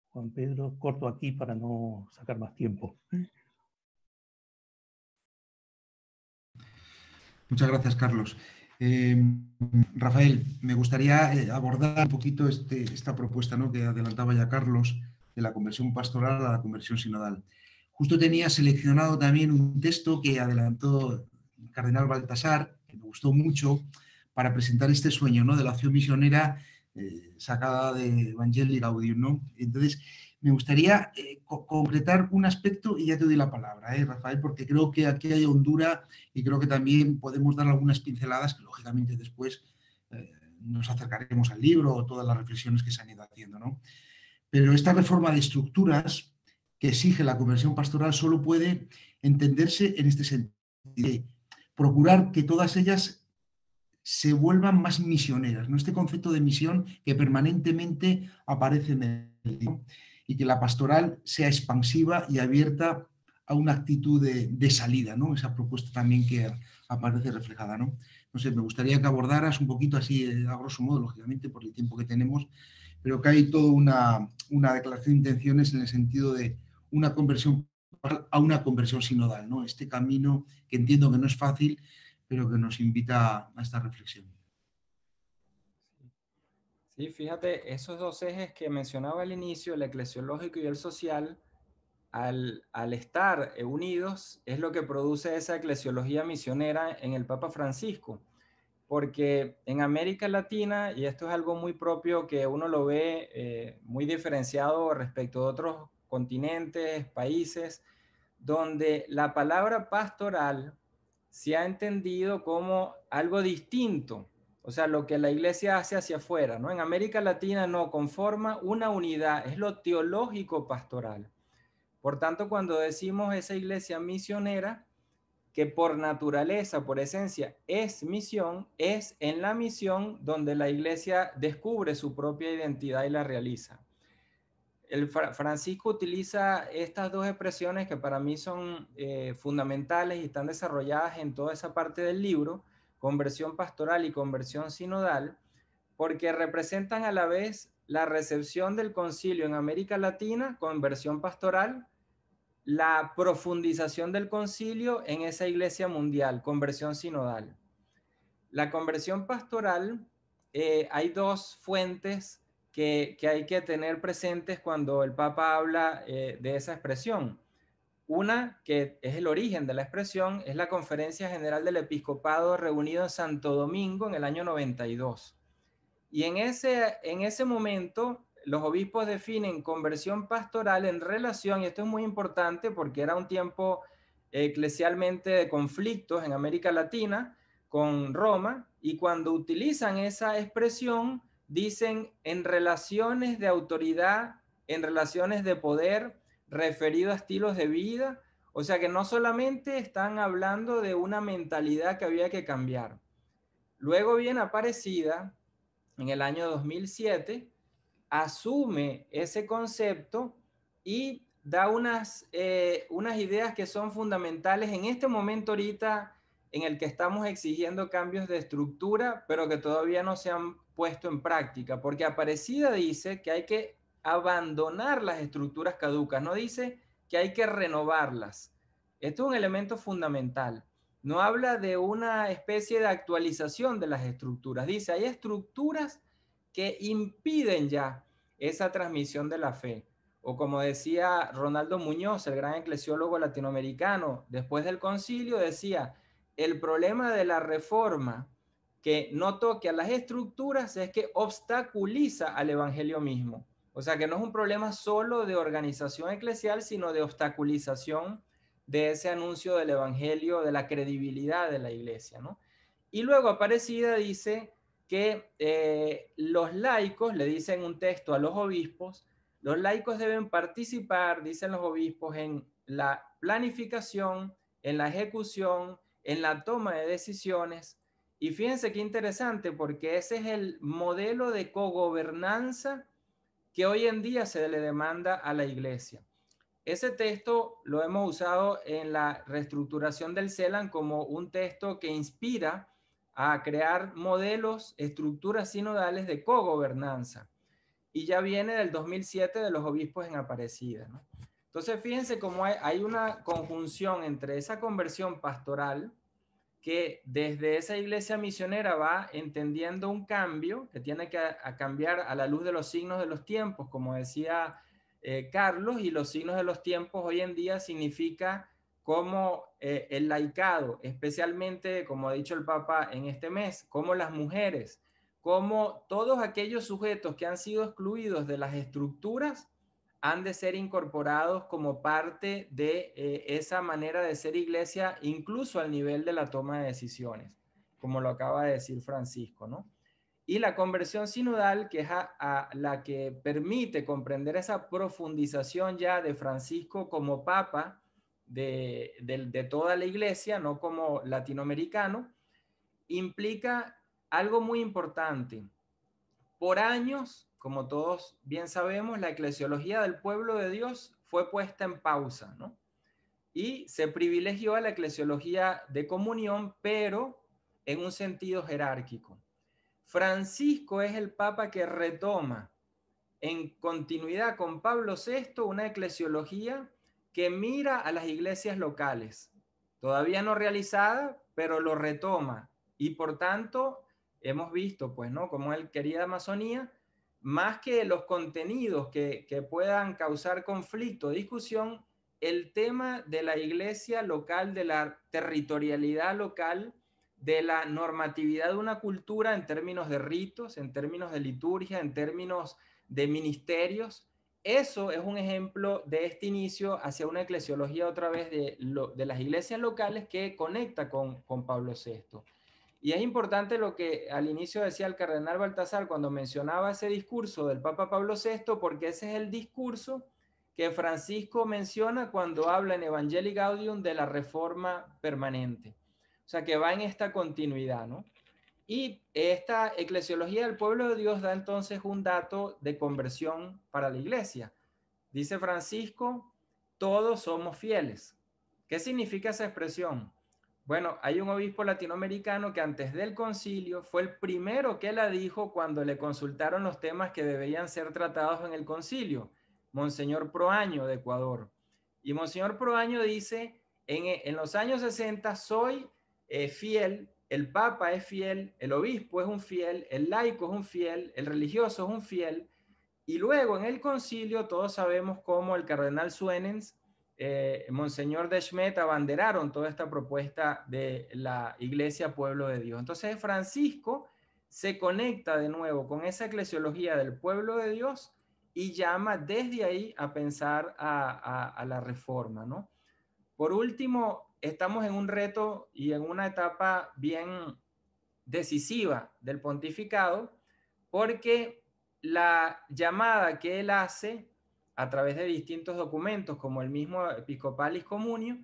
Juan Pedro, corto aquí para no sacar más tiempo. Muchas gracias, Carlos. Eh, Rafael, me gustaría eh, abordar un poquito este, esta propuesta ¿no? que adelantaba ya Carlos de la conversión pastoral a la conversión sinodal. Justo tenía seleccionado también un texto que adelantó el cardenal Baltasar, que me gustó mucho, para presentar este sueño ¿no? de la acción misionera eh, sacada de Evangelii Gaudium. ¿no? Entonces, me gustaría eh, concretar un aspecto y ya te doy la palabra, ¿eh, Rafael, porque creo que aquí hay hondura y creo que también podemos dar algunas pinceladas que lógicamente después nos acercaremos al libro o todas las reflexiones que se han ido haciendo. ¿no? Pero esta reforma de estructuras que exige la conversión pastoral solo puede entenderse en este sentido, procurar que todas ellas se vuelvan más misioneras, ¿no? este concepto de misión que permanentemente aparece en el libro, y que la pastoral sea expansiva y abierta a una actitud de, salida, ¿no? esa propuesta también que aparece reflejada. ¿no? no sé, me gustaría que abordaras un poquito así, eh, a grosso modo, lógicamente, por el tiempo que tenemos, pero que hay toda una, una declaración de intenciones en el sentido de una conversión a una conversión sinodal, ¿no? Este camino que entiendo que no es fácil, pero que nos invita a esta reflexión. Sí, fíjate, esos dos ejes que mencionaba al inicio, el eclesiológico y el social, al, al, estar unidos, es lo que produce esa eclesiología misionera en el Papa Francisco. Porque en América Latina, y esto es algo muy propio que uno lo ve eh, muy diferenciado respecto de otros continentes, países, donde la palabra pastoral se ha entendido como algo distinto, o sea, lo que la iglesia hace hacia afuera, ¿no? En América Latina no conforma una unidad, es lo teológico pastoral. Por tanto, cuando decimos esa iglesia misionera, que por naturaleza, por esencia, es misión, es en la misión donde la iglesia descubre su propia identidad y la realiza el Francisco utiliza estas dos expresiones que para mí son eh, fundamentales y están desarrolladas en toda esa parte del libro, conversión pastoral y conversión sinodal, porque representan a la vez la recepción del concilio en América Latina, conversión pastoral, la profundización del concilio en esa iglesia mundial, conversión sinodal. La conversión pastoral, eh, hay dos fuentes que, hay que tener presentes cuando el Papa habla eh, de esa expresión. Una, que es el origen de la expresión, es la Conferencia General del Episcopado reunido en Santo Domingo en el año 92. Y en ese, en ese momento, los obispos definen conversión pastoral en relación, y esto es muy importante porque era un tiempo eclesialmente de conflictos en América Latina con Roma, y cuando utilizan esa expresión, dicen en relaciones de autoridad, en relaciones de poder, referido a estilos de vida. O sea que no solamente están hablando de una mentalidad que había que cambiar. Luego viene Aparecida, en el año 2007, asume ese concepto y da unas, eh, unas ideas que son fundamentales en este momento ahorita en el que estamos exigiendo cambios de estructura, pero que todavía no se han puesto en práctica, porque Aparecida dice que hay que abandonar las estructuras caducas, no dice que hay que renovarlas. Esto es un elemento fundamental. No habla de una especie de actualización de las estructuras. Dice, hay estructuras que impiden ya esa transmisión de la fe. O como decía Ronaldo Muñoz, el gran eclesiólogo latinoamericano, después del concilio, decía, el problema de la reforma que no toque a las estructuras es que obstaculiza al evangelio mismo. O sea que no es un problema solo de organización eclesial, sino de obstaculización de ese anuncio del evangelio, de la credibilidad de la iglesia, ¿no? Y luego Aparecida dice que eh, los laicos, le dicen un texto a los obispos, los laicos deben participar, dicen los obispos, en la planificación, en la ejecución, en la toma de decisiones. Y fíjense qué interesante, porque ese es el modelo de cogobernanza que hoy en día se le demanda a la iglesia. Ese texto lo hemos usado en la reestructuración del CELAN como un texto que inspira a crear modelos, estructuras sinodales de cogobernanza. Y ya viene del 2007 de los obispos en Aparecida. Entonces, fíjense cómo hay, una conjunción entre esa conversión pastoral, que desde esa iglesia misionera va entendiendo un cambio que tiene que cambiar a la luz de los signos de los tiempos, como decía eh, Carlos, y los signos de los tiempos hoy en día significa como eh, el laicado, especialmente, como ha dicho el Papa en este mes, como las mujeres, como todos aquellos sujetos que han sido excluidos de las estructuras han de ser incorporados como parte de eh, esa manera de ser iglesia, incluso al nivel de la toma de decisiones, como lo acaba de decir Francisco, ¿no? y la conversión sinodal, que es a, la que permite comprender esa profundización ya de Francisco como papa de, de, toda la iglesia, no como latinoamericano, implica algo muy importante. Por años, como todos bien sabemos, la eclesiología del pueblo de Dios fue puesta en pausa, ¿no? Y se privilegió a la eclesiología de comunión, pero en un sentido jerárquico. Francisco es el papa que retoma en continuidad con Pablo VI una eclesiología que mira a las iglesias locales, todavía no realizada, pero lo retoma. Y por tanto, hemos visto, pues, ¿no? Como él quería Amazonía, más que los contenidos que, que puedan causar conflicto, discusión, el tema de la iglesia local, de la territorialidad local, de la normatividad de una cultura en términos de ritos, en términos de liturgia, en términos de ministerios. Eso es un ejemplo de este inicio hacia una eclesiología otra vez de, de las iglesias locales que conecta con, con Pablo VI. Y es importante lo que al inicio decía el cardenal Baltasar cuando mencionaba ese discurso del Papa Pablo VI, porque ese es el discurso que Francisco menciona cuando habla en Evangelii Gaudium de la reforma permanente. O sea, que va en esta continuidad, ¿no? Y esta eclesiología del pueblo de Dios da entonces un dato de conversión para la iglesia. Dice Francisco, todos somos fieles. ¿Qué significa esa expresión? Bueno, hay un obispo latinoamericano que antes del concilio fue el primero que la dijo cuando le consultaron los temas que debían ser tratados en el concilio, Monseñor Proaño de Ecuador. Y Monseñor Proaño dice, en, en los años 60 soy es fiel, el papa es fiel, el obispo es un fiel, el laico es un fiel, el religioso es un fiel. Y luego en el concilio todos sabemos cómo el cardenal Suenens, eh, Monseñor de Schmidt abanderaron toda esta propuesta de la Iglesia Pueblo de Dios. Entonces Francisco se conecta de nuevo con esa eclesiología del pueblo de Dios y llama desde ahí a pensar a, a la reforma, ¿no? Por último, estamos en un reto y en una etapa bien decisiva del pontificado, porque la llamada que él hace a través de distintos documentos, como el mismo Episcopalis Comunio,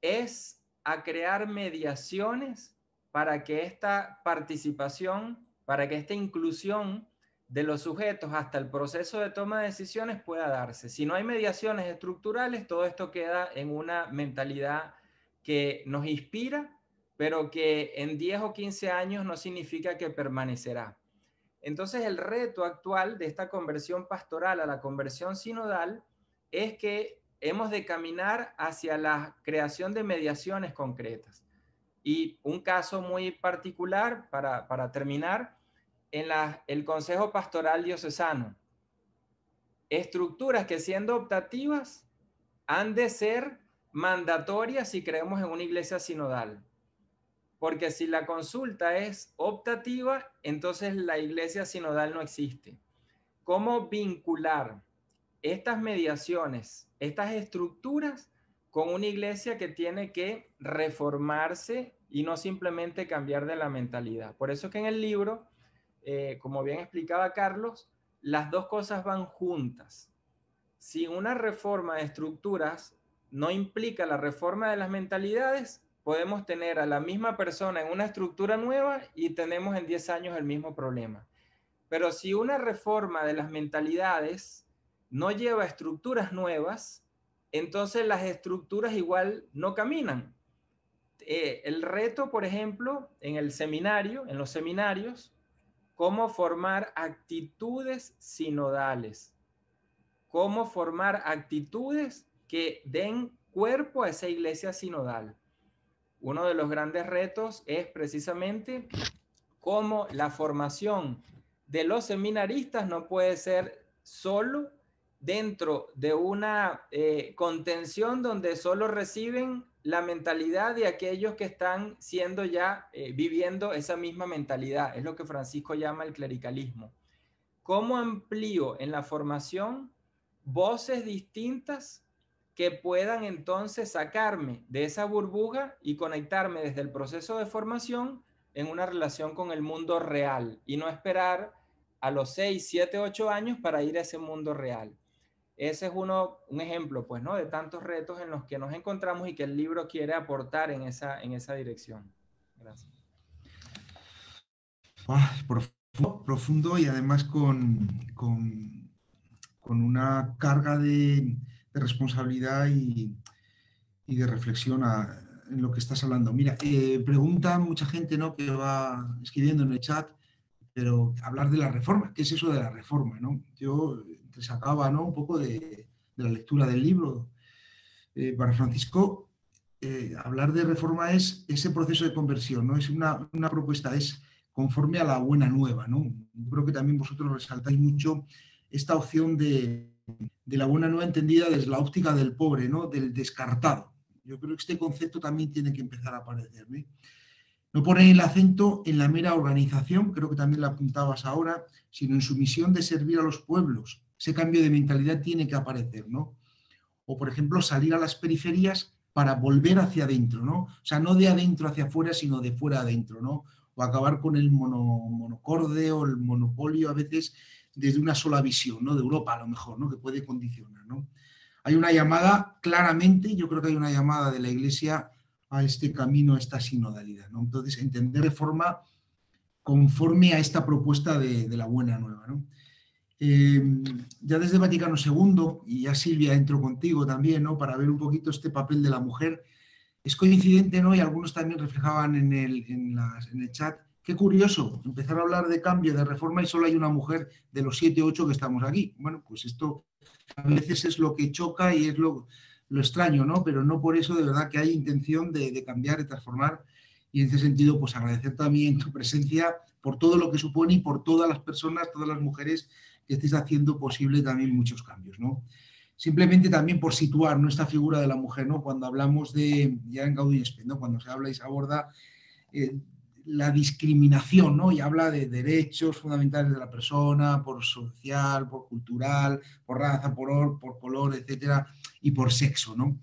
es a crear mediaciones para que esta participación, para que esta inclusión de los sujetos hasta el proceso de toma de decisiones pueda darse. Si no hay mediaciones estructurales, todo esto queda en una mentalidad que nos inspira, pero que en 10 o 15 años no significa que permanecerá. Entonces el reto actual de esta conversión pastoral a la conversión sinodal es que hemos de caminar hacia la creación de mediaciones concretas. Y un caso muy particular para, terminar, en el Consejo Pastoral Diocesano. Estructuras que siendo optativas han de ser mandatoria si creemos en una iglesia sinodal. Porque si la consulta es optativa, entonces la iglesia sinodal no existe. ¿Cómo vincular estas mediaciones, estas estructuras con una iglesia que tiene que reformarse y no simplemente cambiar de la mentalidad? Por eso que en el libro, eh, como bien explicaba Carlos, las dos cosas van juntas. si una reforma de estructuras no implica la reforma de las mentalidades, podemos tener a la misma persona en una estructura nueva y tenemos en 10 años el mismo problema. Pero si una reforma de las mentalidades no lleva estructuras nuevas, entonces las estructuras igual no caminan. Eh, el reto, por ejemplo, en el seminario, en los seminarios, cómo formar actitudes sinodales, cómo formar actitudes que den cuerpo a esa iglesia sinodal. Uno de los grandes retos es precisamente cómo la formación de los seminaristas no puede ser solo dentro de una eh, contención donde solo reciben la mentalidad de aquellos que están siendo ya, eh, viviendo esa misma mentalidad. Es lo que Francisco llama el clericalismo. ¿Cómo amplío en la formación voces distintas que puedan entonces sacarme de esa burbuja y conectarme desde el proceso de formación en una relación con el mundo real y no esperar a los 6, 7, 8 años para ir a ese mundo real. Ese es uno, un ejemplo, pues, ¿no? De tantos retos en los que nos encontramos y que el libro quiere aportar en esa, en esa dirección. Gracias. Ah, profundo, profundo, y además con, con, con una carga de, de responsabilidad y, y, de reflexión en lo que estás hablando. Mira, eh, pregunta mucha gente ¿no? que va escribiendo en el chat, pero hablar de la reforma, ¿qué es eso de la reforma? ¿no? Yo sacaba ¿no? un poco de, la lectura del libro. Eh, para Francisco, eh, hablar de reforma es ese proceso de conversión, ¿no? es una, propuesta, es conforme a la buena nueva. ¿no? creo que también vosotros resaltáis mucho esta opción de, la buena nueva entendida desde la óptica del pobre, ¿no? del descartado. Yo creo que este concepto también tiene que empezar a aparecer. No poner el acento en la mera organización, creo que también la apuntabas ahora, sino en su misión de servir a los pueblos, ese cambio de mentalidad tiene que aparecer, ¿no? O, por ejemplo, salir a las periferias para volver hacia adentro, ¿no? O sea, no de adentro hacia afuera, sino de fuera adentro, ¿no? O acabar con el monocorde o el monopolio a veces desde una sola visión, ¿no? De Europa a lo mejor, ¿no? Que puede condicionar, ¿no? Hay una llamada, claramente, yo creo que hay una llamada de la Iglesia a este camino, a esta sinodalidad, ¿no? Entonces, entender de forma conforme a esta propuesta de, la buena nueva, ¿no? Em, ya desde Vaticano II, y ya Silvia entro contigo también, ¿no? Para ver un poquito este papel de la mujer. Es coincidente, ¿no? Y algunos también reflejaban en el, en el chat. Qué curioso, empezar a hablar de cambio, de reforma y solo hay una mujer de los siete, ocho que estamos aquí. Bueno, pues esto a veces es lo que choca y es lo, lo extraño, ¿no? Pero no por eso de verdad que hay intención de, de cambiar, de transformar. Y en ese sentido, pues agradecer también tu presencia por todo lo que supone y por todas las personas, todas las mujeres que estés haciendo posible también muchos cambios, ¿no? Simplemente también por situar nuestra figura de la mujer, ¿no? Cuando hablamos de, ya en Gaudí ¿no? Cuando se habla y se aborda eh, la discriminación, ¿no? Y habla de derechos fundamentales de la persona, por social, por cultural, por raza, por, por color, etcétera, y por sexo, ¿no?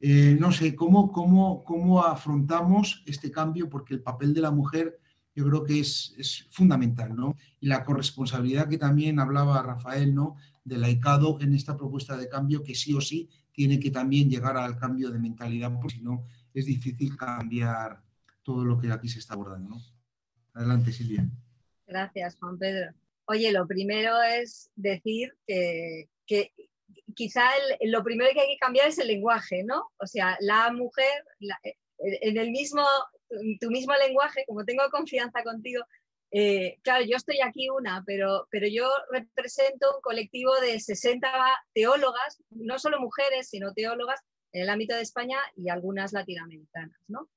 Eh, no sé, ¿cómo, cómo, ¿cómo afrontamos este cambio? Porque el papel de la mujer yo creo que es, fundamental, ¿no? Y la corresponsabilidad que también hablaba Rafael, ¿no? Del laicado en esta propuesta de cambio que sí o sí tiene que también llegar al cambio de mentalidad, porque si no es difícil cambiar todo lo que aquí se está abordando, ¿no? Adelante, Silvia. Gracias, Juan Pedro. Oye, lo primero es decir que, quizá lo primero que hay que cambiar es el lenguaje, ¿no? O sea, la mujer, en el mismo tu mismo lenguaje, como tengo confianza contigo, eh, claro, yo estoy aquí una, pero, pero yo represento un colectivo de 60 teólogas, no solo mujeres, sino teólogas en el ámbito de España y algunas latinoamericanas. ¿no?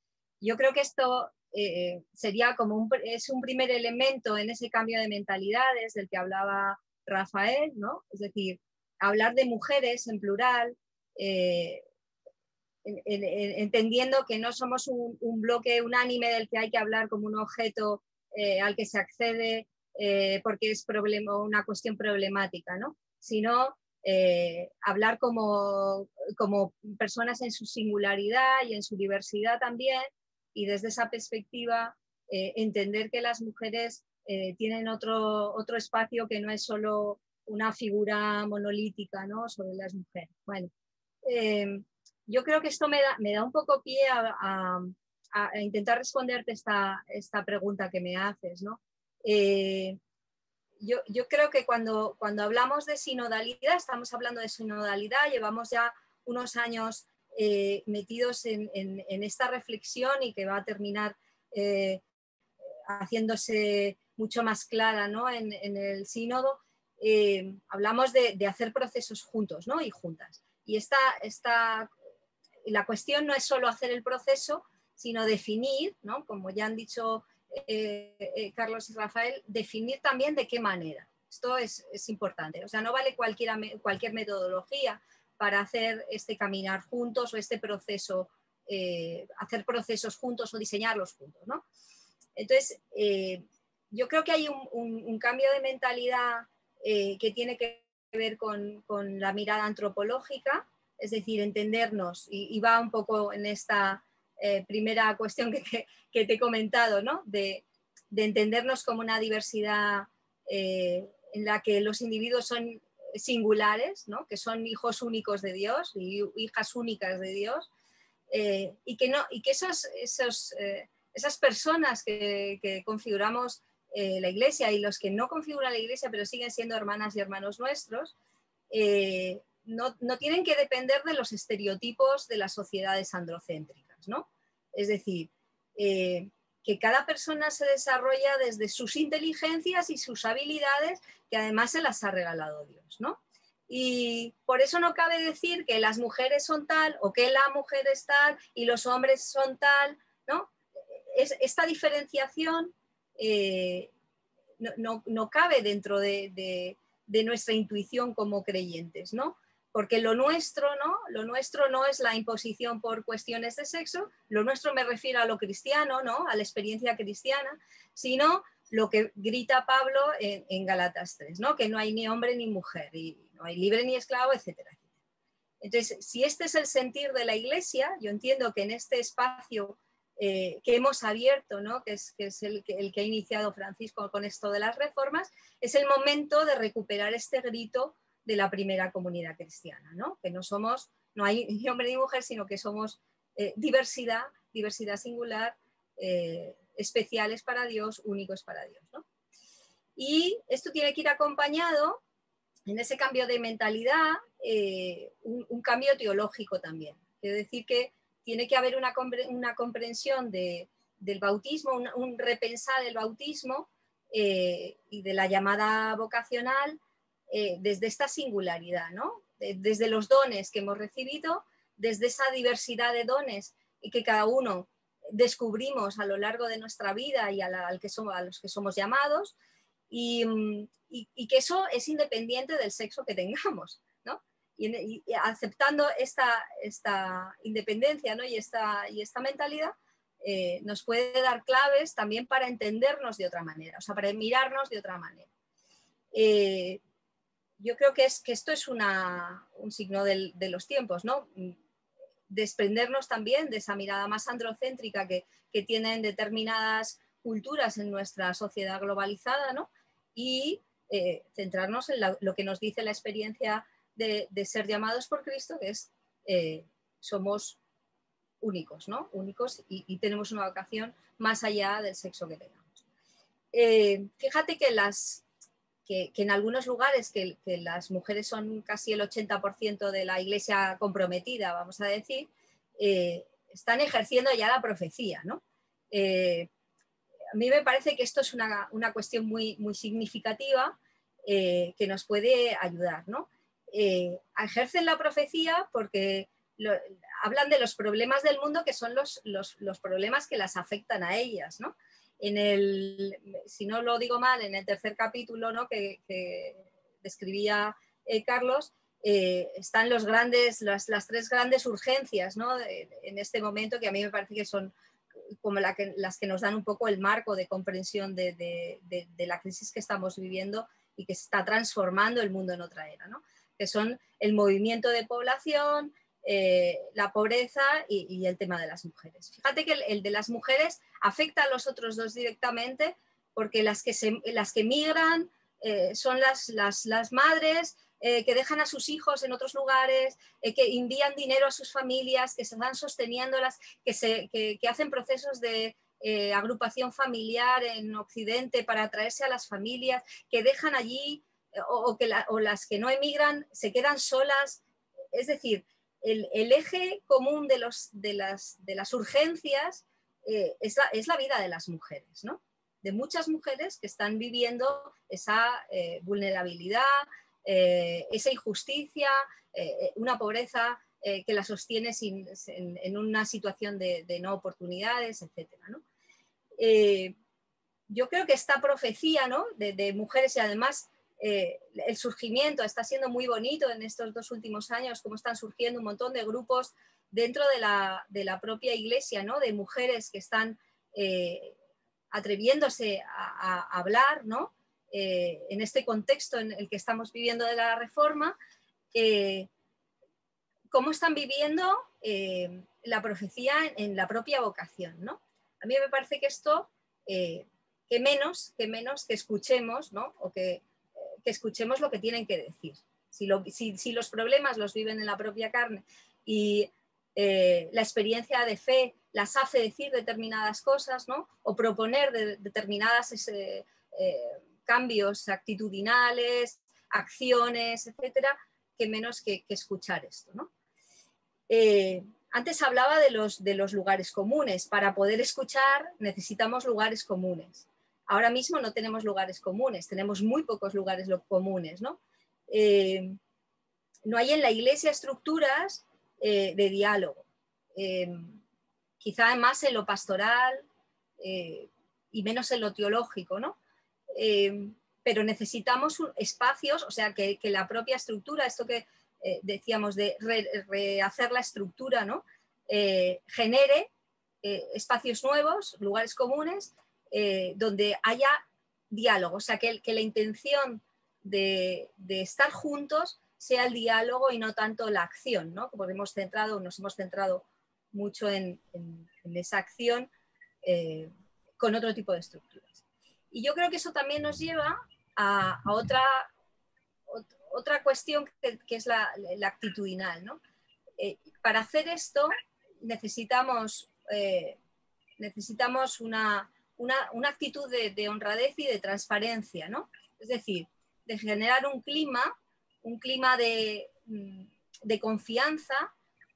Yo creo que esto eh, sería como un, es un primer elemento en ese cambio de mentalidades del que hablaba Rafael, ¿no? es decir, hablar de mujeres en plural, eh, entendiendo que no somos un, bloque unánime del que hay que hablar como un objeto eh, al que se accede porque es una cuestión problemática, ¿no? sino hablar como, como personas en su singularidad y en su diversidad también, y desde esa perspectiva entender que las mujeres tienen otro, otro espacio que no es solo una figura monolítica ¿no? sobre las mujeres. Bueno, eh, yo creo que esto me da, me da un poco pie a, intentar responderte esta, esta, pregunta que me haces. ¿no? Eh, yo, yo, creo que cuando, cuando hablamos de sinodalidad, estamos hablando de sinodalidad, llevamos ya unos años eh, metidos en, esta reflexión y que va a terminar haciéndose mucho más clara ¿no? en, el sínodo. Eh, hablamos de, hacer procesos juntos ¿no? y juntas. Y esta, esta, la cuestión no es solo hacer el proceso, sino definir, ¿no? como ya han dicho eh, eh, Carlos y Rafael, definir también de qué manera. Esto es, es importante. O sea, no vale cualquier metodología para hacer este caminar juntos o este proceso, hacer procesos juntos o diseñarlos juntos. ¿no? Entonces, yo creo que hay un, cambio de mentalidad eh, que tiene que ver con, la mirada antropológica, es decir, entendernos, y, va un poco en esta eh, primera cuestión que, te he comentado, ¿no? de, de, entendernos como una diversidad eh, en la que los individuos son singulares, ¿no? que son hijos únicos de Dios y hijas únicas de Dios, y que, no, y que esos, esos, esas personas que, que configuramos eh, la iglesia y los que no configuran la iglesia pero siguen siendo hermanas y hermanos nuestros, eh, no, tienen que depender de los estereotipos de las sociedades androcéntricas, ¿no? Es decir, eh, que cada persona se desarrolla desde sus inteligencias y sus habilidades que además se las ha regalado Dios, ¿no? Y por eso no cabe decir que las mujeres son tal o que la mujer es tal y los hombres son tal, ¿no? Es, esta diferenciación eh, no, cabe dentro de, nuestra intuición como creyentes, ¿no? Porque lo nuestro, ¿no? Lo nuestro no es la imposición por cuestiones de sexo, lo nuestro me refiero a lo cristiano, ¿no? A la experiencia cristiana, sino lo que grita Pablo en, Galatas 3, ¿no? Que no hay ni hombre ni mujer, y no hay libre ni esclavo, etcétera. Entonces, si este es el sentir de la Iglesia, yo entiendo que en este espacio eh, que hemos abierto, ¿no? que es, que es el, que, el, que, ha iniciado Francisco con esto de las reformas, es el momento de recuperar este grito de la primera comunidad cristiana, ¿no? que no somos, no hay ni hombre ni mujer, sino que somos eh, diversidad, diversidad singular, eh, especiales para Dios, únicos para Dios. ¿no? Y esto tiene que ir acompañado en ese cambio de mentalidad, un, un, cambio teológico también. Quiero decir que tiene que haber una, una comprensión de, del bautismo, un, repensar el bautismo eh, y de la llamada vocacional eh, desde esta singularidad, ¿no? desde los dones que hemos recibido, desde esa diversidad de dones y que cada uno descubrimos a lo largo de nuestra vida y a, al que somos, a los que somos llamados, y, y, que eso es independiente del sexo que tengamos y, aceptando esta, esta independencia ¿no? y, esta, y esta mentalidad, eh, nos puede dar claves también para entendernos de otra manera, o sea, para mirarnos de otra manera. Eh, yo creo que, es, que esto es una, un signo de los tiempos, ¿no? Desprendernos también de esa mirada más androcéntrica que, que tienen determinadas culturas en nuestra sociedad globalizada, ¿no? Y eh, centrarnos en lo que nos dice la experiencia de, ser llamados por Cristo, que es eh, somos únicos, ¿no? Únicos y, tenemos una vocación más allá del sexo que tengamos. Eh, fíjate que, las, que, en algunos lugares que, las mujeres son casi el 80% de la iglesia comprometida, vamos a decir, eh, están ejerciendo ya la profecía, ¿no? a mí me parece que esto es una, cuestión muy, muy significativa que nos puede ayudar, ¿no? Eh, ejercen la profecía porque hablan de los problemas del mundo que son los, los, problemas que las afectan a ellas. ¿no? En el, si no lo digo mal, en el tercer capítulo ¿no? que, describía eh, Carlos, eh, están los grandes, las, tres grandes urgencias ¿no? en este momento que a mí me parece que son como las que nos dan un poco el marco de comprensión de, de, la crisis que estamos viviendo y que está transformando el mundo en otra era. ¿no? que son el movimiento de población, eh, la pobreza y, el tema de las mujeres. Fíjate que el, de las mujeres afecta a los otros dos directamente porque las que, las que migran, son las, las, madres que dejan a sus hijos en otros lugares, que envían dinero a sus familias, que se van sosteniéndolas, que, se, que, hacen procesos de agrupación familiar en Occidente para atraerse a las familias, que dejan allí o, que o las que no emigran se quedan solas. Es decir, el, eje común de, los, de, las, de las urgencias eh, es, la, vida de las mujeres, ¿no? de muchas mujeres que están viviendo esa eh, vulnerabilidad, eh, esa injusticia, una pobreza que la sostiene en, una situación de, no oportunidades, etc. yo creo que esta profecía ¿no? de mujeres y además eh, el surgimiento está siendo muy bonito en estos dos últimos años, como están surgiendo un montón de grupos dentro de la, propia iglesia, ¿no? de mujeres que están eh, atreviéndose a, hablar ¿no? Eh, en este contexto en el que estamos viviendo de la reforma, cómo están viviendo la profecía en, la propia vocación. ¿no? A mí me parece que esto, que menos, que menos que escuchemos, o que que escuchemos lo que tienen que decir. Si, los problemas los viven en la propia carne y eh, la experiencia de fe las hace decir determinadas cosas, ¿no? O proponer determinadas eh, cambios actitudinales, acciones, etcétera, que menos que, escuchar esto, eh, antes hablaba de de los lugares comunes. Para poder escuchar necesitamos lugares comunes. Ahora mismo no tenemos lugares comunes, tenemos muy pocos lugares comunes, ¿no? Eh, no hay en la iglesia estructuras eh, de diálogo. Eh, quizá más en lo pastoral y menos en lo teológico, ¿no? pero necesitamos espacios, o sea, que, la propia estructura, esto que decíamos de rehacer la estructura, ¿no? genere espacios nuevos, lugares comunes, eh, donde haya diálogo, o sea, que, la intención de, estar juntos sea el diálogo y no tanto la acción, ¿no? Porque hemos centrado, nos hemos centrado mucho en, esa acción eh, con otro tipo de estructuras. Y yo creo que eso también nos lleva a, otra, otra cuestión que, es la, actitudinal. ¿no? Eh, para hacer esto necesitamos, necesitamos una, una, actitud de, honradez y de transparencia, ¿no? Es decir, de generar un clima, un clima de, mm, confianza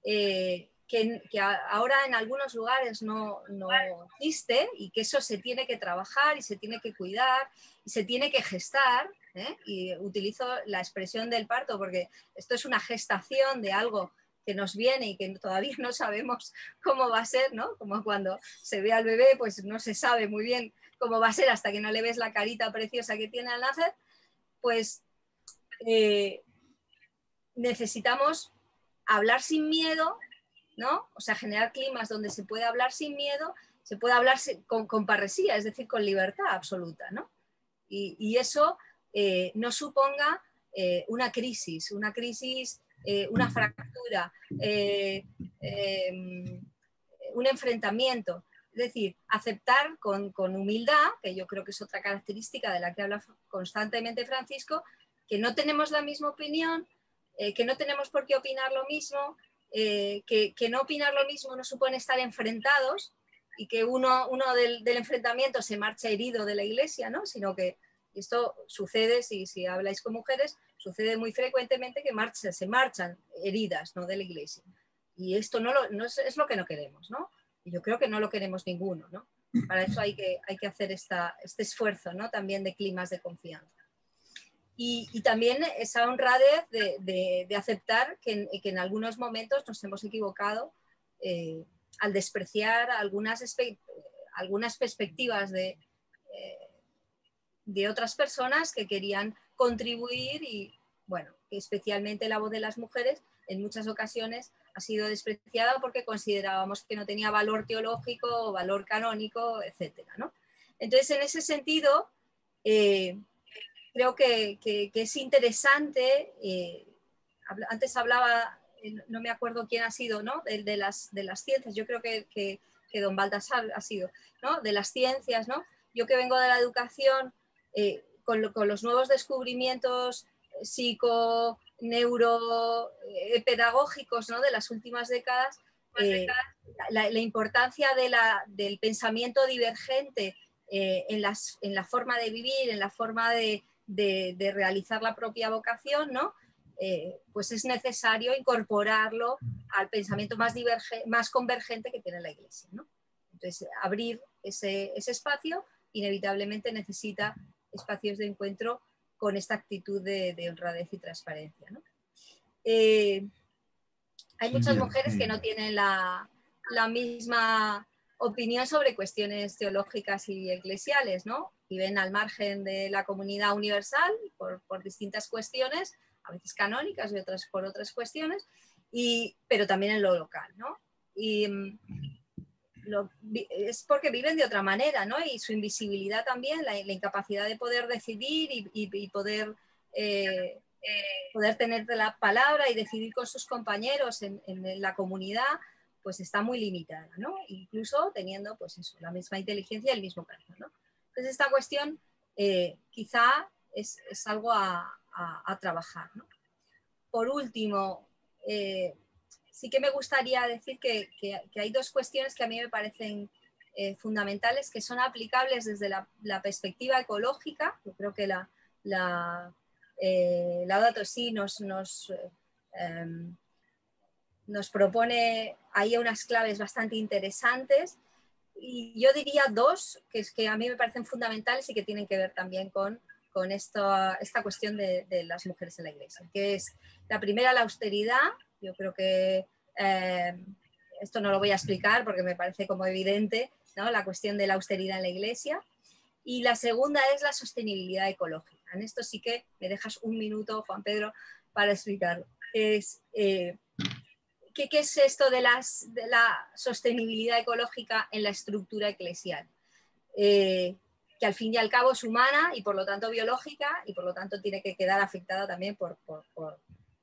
eh, que, ahora en algunos lugares no, existe y que eso se tiene que trabajar y se tiene que cuidar y se tiene que gestar. ¿eh? Y utilizo la expresión del parto porque esto es una gestación de algo que nos viene y que todavía no sabemos cómo va a ser, ¿no? Como cuando se ve al bebé, pues no se sabe muy bien cómo va a ser hasta que no le ves la carita preciosa que tiene al nacer, pues eh, necesitamos hablar sin miedo, ¿no? O sea, generar climas donde se puede hablar sin miedo, se puede hablar con, parresía, es decir, con libertad absoluta, ¿no? Y, eso eh, no suponga eh, una crisis, una crisis eh, una fractura, eh, em, un enfrentamiento. Es decir, aceptar con, humildad, que yo creo que es otra característica de la que habla constantemente Francisco, que no tenemos la misma opinión, eh, que no tenemos por qué opinar lo mismo, que, no opinar lo mismo no supone estar enfrentados y que uno, uno del, enfrentamiento se marcha herido de la iglesia, ¿no? sino que esto sucede, si, si habláis con mujeres, sucede muy frecuentemente que marcha, se marchan heridas ¿no? de la iglesia. Y esto no, es, lo que no queremos, ¿no? Y yo creo que no lo queremos ninguno, ¿no? Para eso hay que, hay que hacer esta, este esfuerzo, ¿no? También de climas de confianza. Y, también esa honradez de, de, aceptar que que en, algunos momentos nos hemos equivocado eh, al despreciar algunas, algunas perspectivas de, eh, de otras personas que querían contribuir y, bueno, especialmente la voz de las mujeres en muchas ocasiones ha sido despreciada porque considerábamos que no tenía valor teológico valor canónico, etc. Entonces, en ese sentido, eh, creo que, es interesante, eh, antes hablaba, eh, no me acuerdo quién ha sido, ¿no? De, las, de las ciencias, yo creo que, que, don Baltasar ha sido, ¿no? De las ciencias, ¿no? Yo que vengo de la educación, con, los nuevos descubrimientos psico, neuro, pedagógicos de las últimas décadas, la, importancia del pensamiento divergente en, la forma de vivir, en la forma de, realizar la propia vocación, ¿no? pues es necesario incorporarlo al pensamiento más, más convergente que tiene la Iglesia. Entonces, abrir ese, espacio inevitablemente necesita espacios de encuentro con esta actitud de, honradez y transparencia. Eh, hay muchas mujeres que no tienen la, misma opinión sobre cuestiones teológicas y eclesiales, ¿no? Viven al margen de la comunidad universal por, distintas cuestiones, a veces canónicas y otras por otras cuestiones, y, pero también en lo local, ¿no? Y, es porque viven de otra manera, ¿no? Y su invisibilidad también, la, incapacidad de poder decidir y, poder, eh, poder tener la palabra y decidir con sus compañeros en, la comunidad, pues está muy limitada, ¿no? Incluso teniendo, pues la misma inteligencia y el mismo carácter, ¿no? Entonces esta cuestión eh, quizá es, algo a, trabajar. Por último, eh, sí que me gustaría decir que, hay dos cuestiones que a mí me parecen eh, fundamentales, que son aplicables desde la, perspectiva ecológica. Yo creo que la, la, eh, sí nos, nos, em, nos propone ahí unas claves bastante interesantes. Y yo diría dos, que, es que a mí me parecen fundamentales y que tienen que ver también con, con esta, esta cuestión de, de las mujeres en la iglesia, que es la primera, la austeridad, yo creo que eh, esto no lo voy a explicar porque me parece como evidente ¿no? la cuestión de la austeridad en la iglesia. Y la segunda es la sostenibilidad ecológica. En esto sí que me dejas un minuto, Juan Pedro, para explicar. Es, eh, ¿qué, es esto de, las, de, la sostenibilidad ecológica en la estructura eclesial? Eh, que al fin y al cabo es humana y por lo tanto biológica y por lo tanto tiene que quedar afectada también por, por,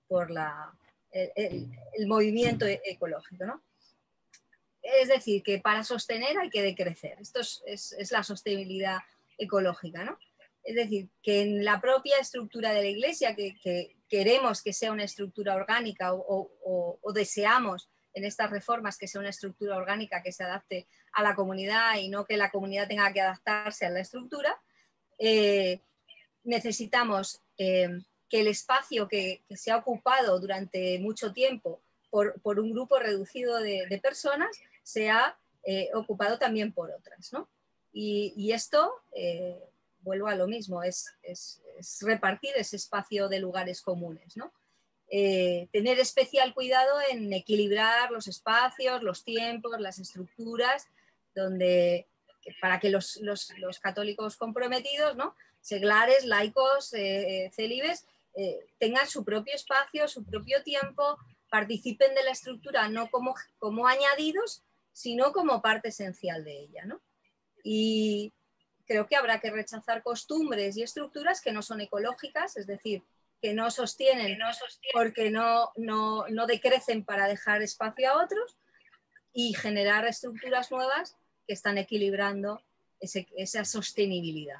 por la, el, movimiento e-, ecológico. ¿no? Es decir, que para sostener hay que decrecer. Esto es, la sostenibilidad ecológica. ¿no? Es decir, que en la propia estructura de la Iglesia, que, queremos que sea una estructura orgánica o, deseamos en estas reformas que sea una estructura orgánica que se adapte a la comunidad y no que la comunidad tenga que adaptarse a la estructura, eh, necesitamos eh, que el espacio que, se ha ocupado durante mucho tiempo por, un grupo reducido de, personas sea eh, ocupado también por otras. Y, esto, eh, vuelvo a lo mismo, es, repartir ese espacio de lugares comunes. Eh, tener especial cuidado en equilibrar los espacios, los tiempos, las estructuras, donde, para que los, católicos comprometidos, ¿no? seglares, laicos, célibes, eh, tengan su propio espacio, su propio tiempo, participen de la estructura no como, como añadidos, sino como parte esencial de ella. Y creo que habrá que rechazar costumbres y estructuras que no son ecológicas, es decir, que no sostienen, porque no, no, decrecen para dejar espacio a otros y generar estructuras nuevas que están equilibrando esa sostenibilidad.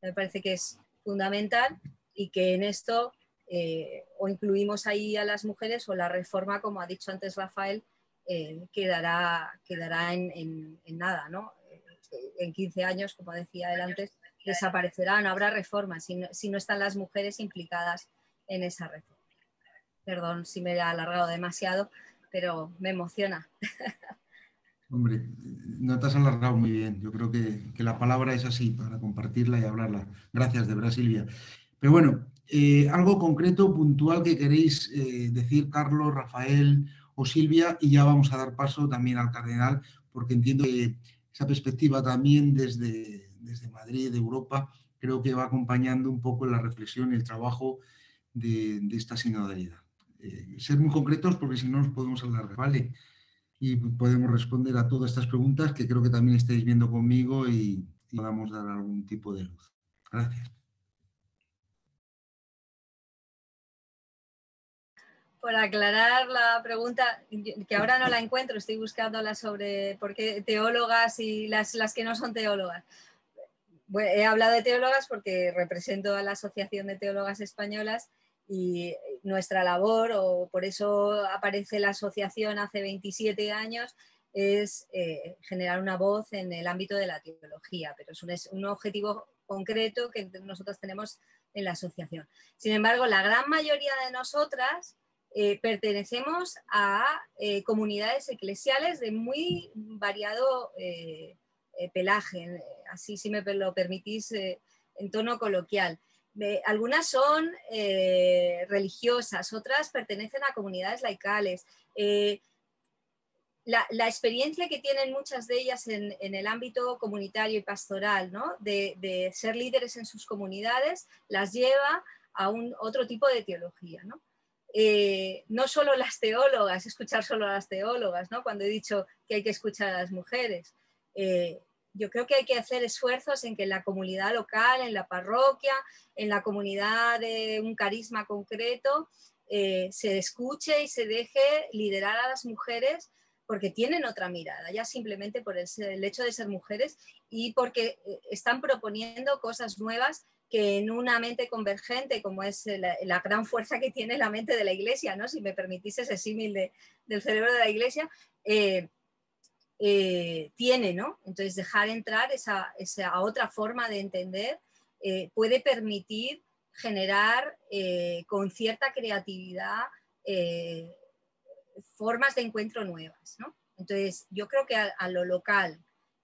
Me parece que es fundamental y que en esto eh, o incluimos ahí a las mujeres o la reforma, como ha dicho antes Rafael, eh, quedará, quedará en, nada, ¿no? Eh, en 15 años, como decía él antes, desaparecerá, no habrá reforma si no, están las mujeres implicadas en esa reforma. Perdón si me he alargado demasiado, pero me emociona. Hombre, no te has alargado muy bien. Yo creo que, que, la palabra es así para compartirla y hablarla. Gracias, de verdad. Pero bueno, eh, algo concreto, puntual que queréis eh, decir, Carlos, Rafael o Silvia, y ya vamos a dar paso también al cardenal, porque entiendo que esa perspectiva también desde, desde Madrid, de Europa, creo que va acompañando un poco la reflexión y el trabajo de, esta sinodalidad. Eh, ser muy concretos porque si no nos podemos alargar, ¿vale? Y podemos responder a todas estas preguntas que creo que también estáis viendo conmigo y, y podamos dar algún tipo de luz. Gracias. Por aclarar la pregunta, que ahora no la encuentro, estoy buscándola sobre por qué teólogas y las, las que no son teólogas. he hablado de teólogas porque represento a la Asociación de Teólogas Españolas y nuestra labor, o por eso aparece la asociación hace 27 años, es eh, generar una voz en el ámbito de la teología, pero es un, objetivo concreto que nosotros tenemos en la asociación. Sin embargo, la gran mayoría de nosotras eh, pertenecemos a eh, comunidades eclesiales de muy variado pelaje, así si me lo permitís en tono coloquial. algunas son religiosas, otras pertenecen a comunidades laicales la, experiencia que tienen muchas de ellas en, el ámbito comunitario y pastoral, ¿no? de, ser líderes en sus comunidades, las lleva a un otro tipo de teología. ¿no? Eh, no solo las teólogas, escuchar solo a las teólogas, ¿no? cuando he dicho que hay que escuchar a las mujeres. Eh, yo creo que hay que hacer esfuerzos en que la comunidad local, en la parroquia, en la comunidad de un carisma concreto, eh, se escuche y se deje liderar a las mujeres porque tienen otra mirada, ya simplemente por el, hecho de ser mujeres y porque están proponiendo cosas nuevas que en una mente convergente, como es la, gran fuerza que tiene la mente de la iglesia, ¿no? si me permitís ese símil del cerebro de la iglesia, eh, eh, tiene, ¿no? Entonces dejar entrar esa, esa otra forma de entender puede permitir generar con cierta creatividad formas de encuentro nuevas. ¿no? Entonces, yo creo que a, lo local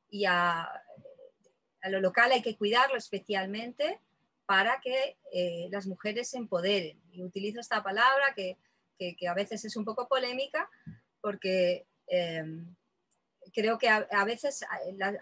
y a, a, lo local hay que cuidarlo especialmente para que eh, las mujeres se empoderen. Y utilizo esta palabra que, que, a veces es un poco polémica porque em, creo que a, veces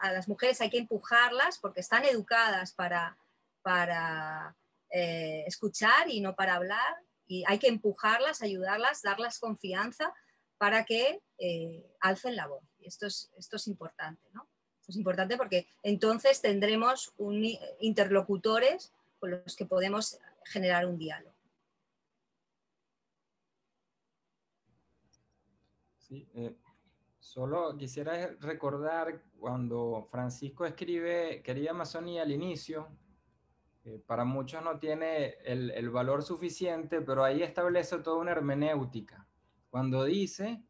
a, las mujeres hay que empujarlas porque están educadas para, para eh, escuchar y no para hablar. Y hay que empujarlas, ayudarlas, darles confianza para que eh, alcen la voz. Y esto es, esto es importante, ¿no? es importante porque entonces tendremos un, interlocutores con los que podemos generar un diálogo. Sí, eh, solo quisiera recordar cuando Francisco escribe Querida Amazonía al inicio, para muchos no tiene el, el valor suficiente, pero ahí establece toda una hermenéutica cuando dice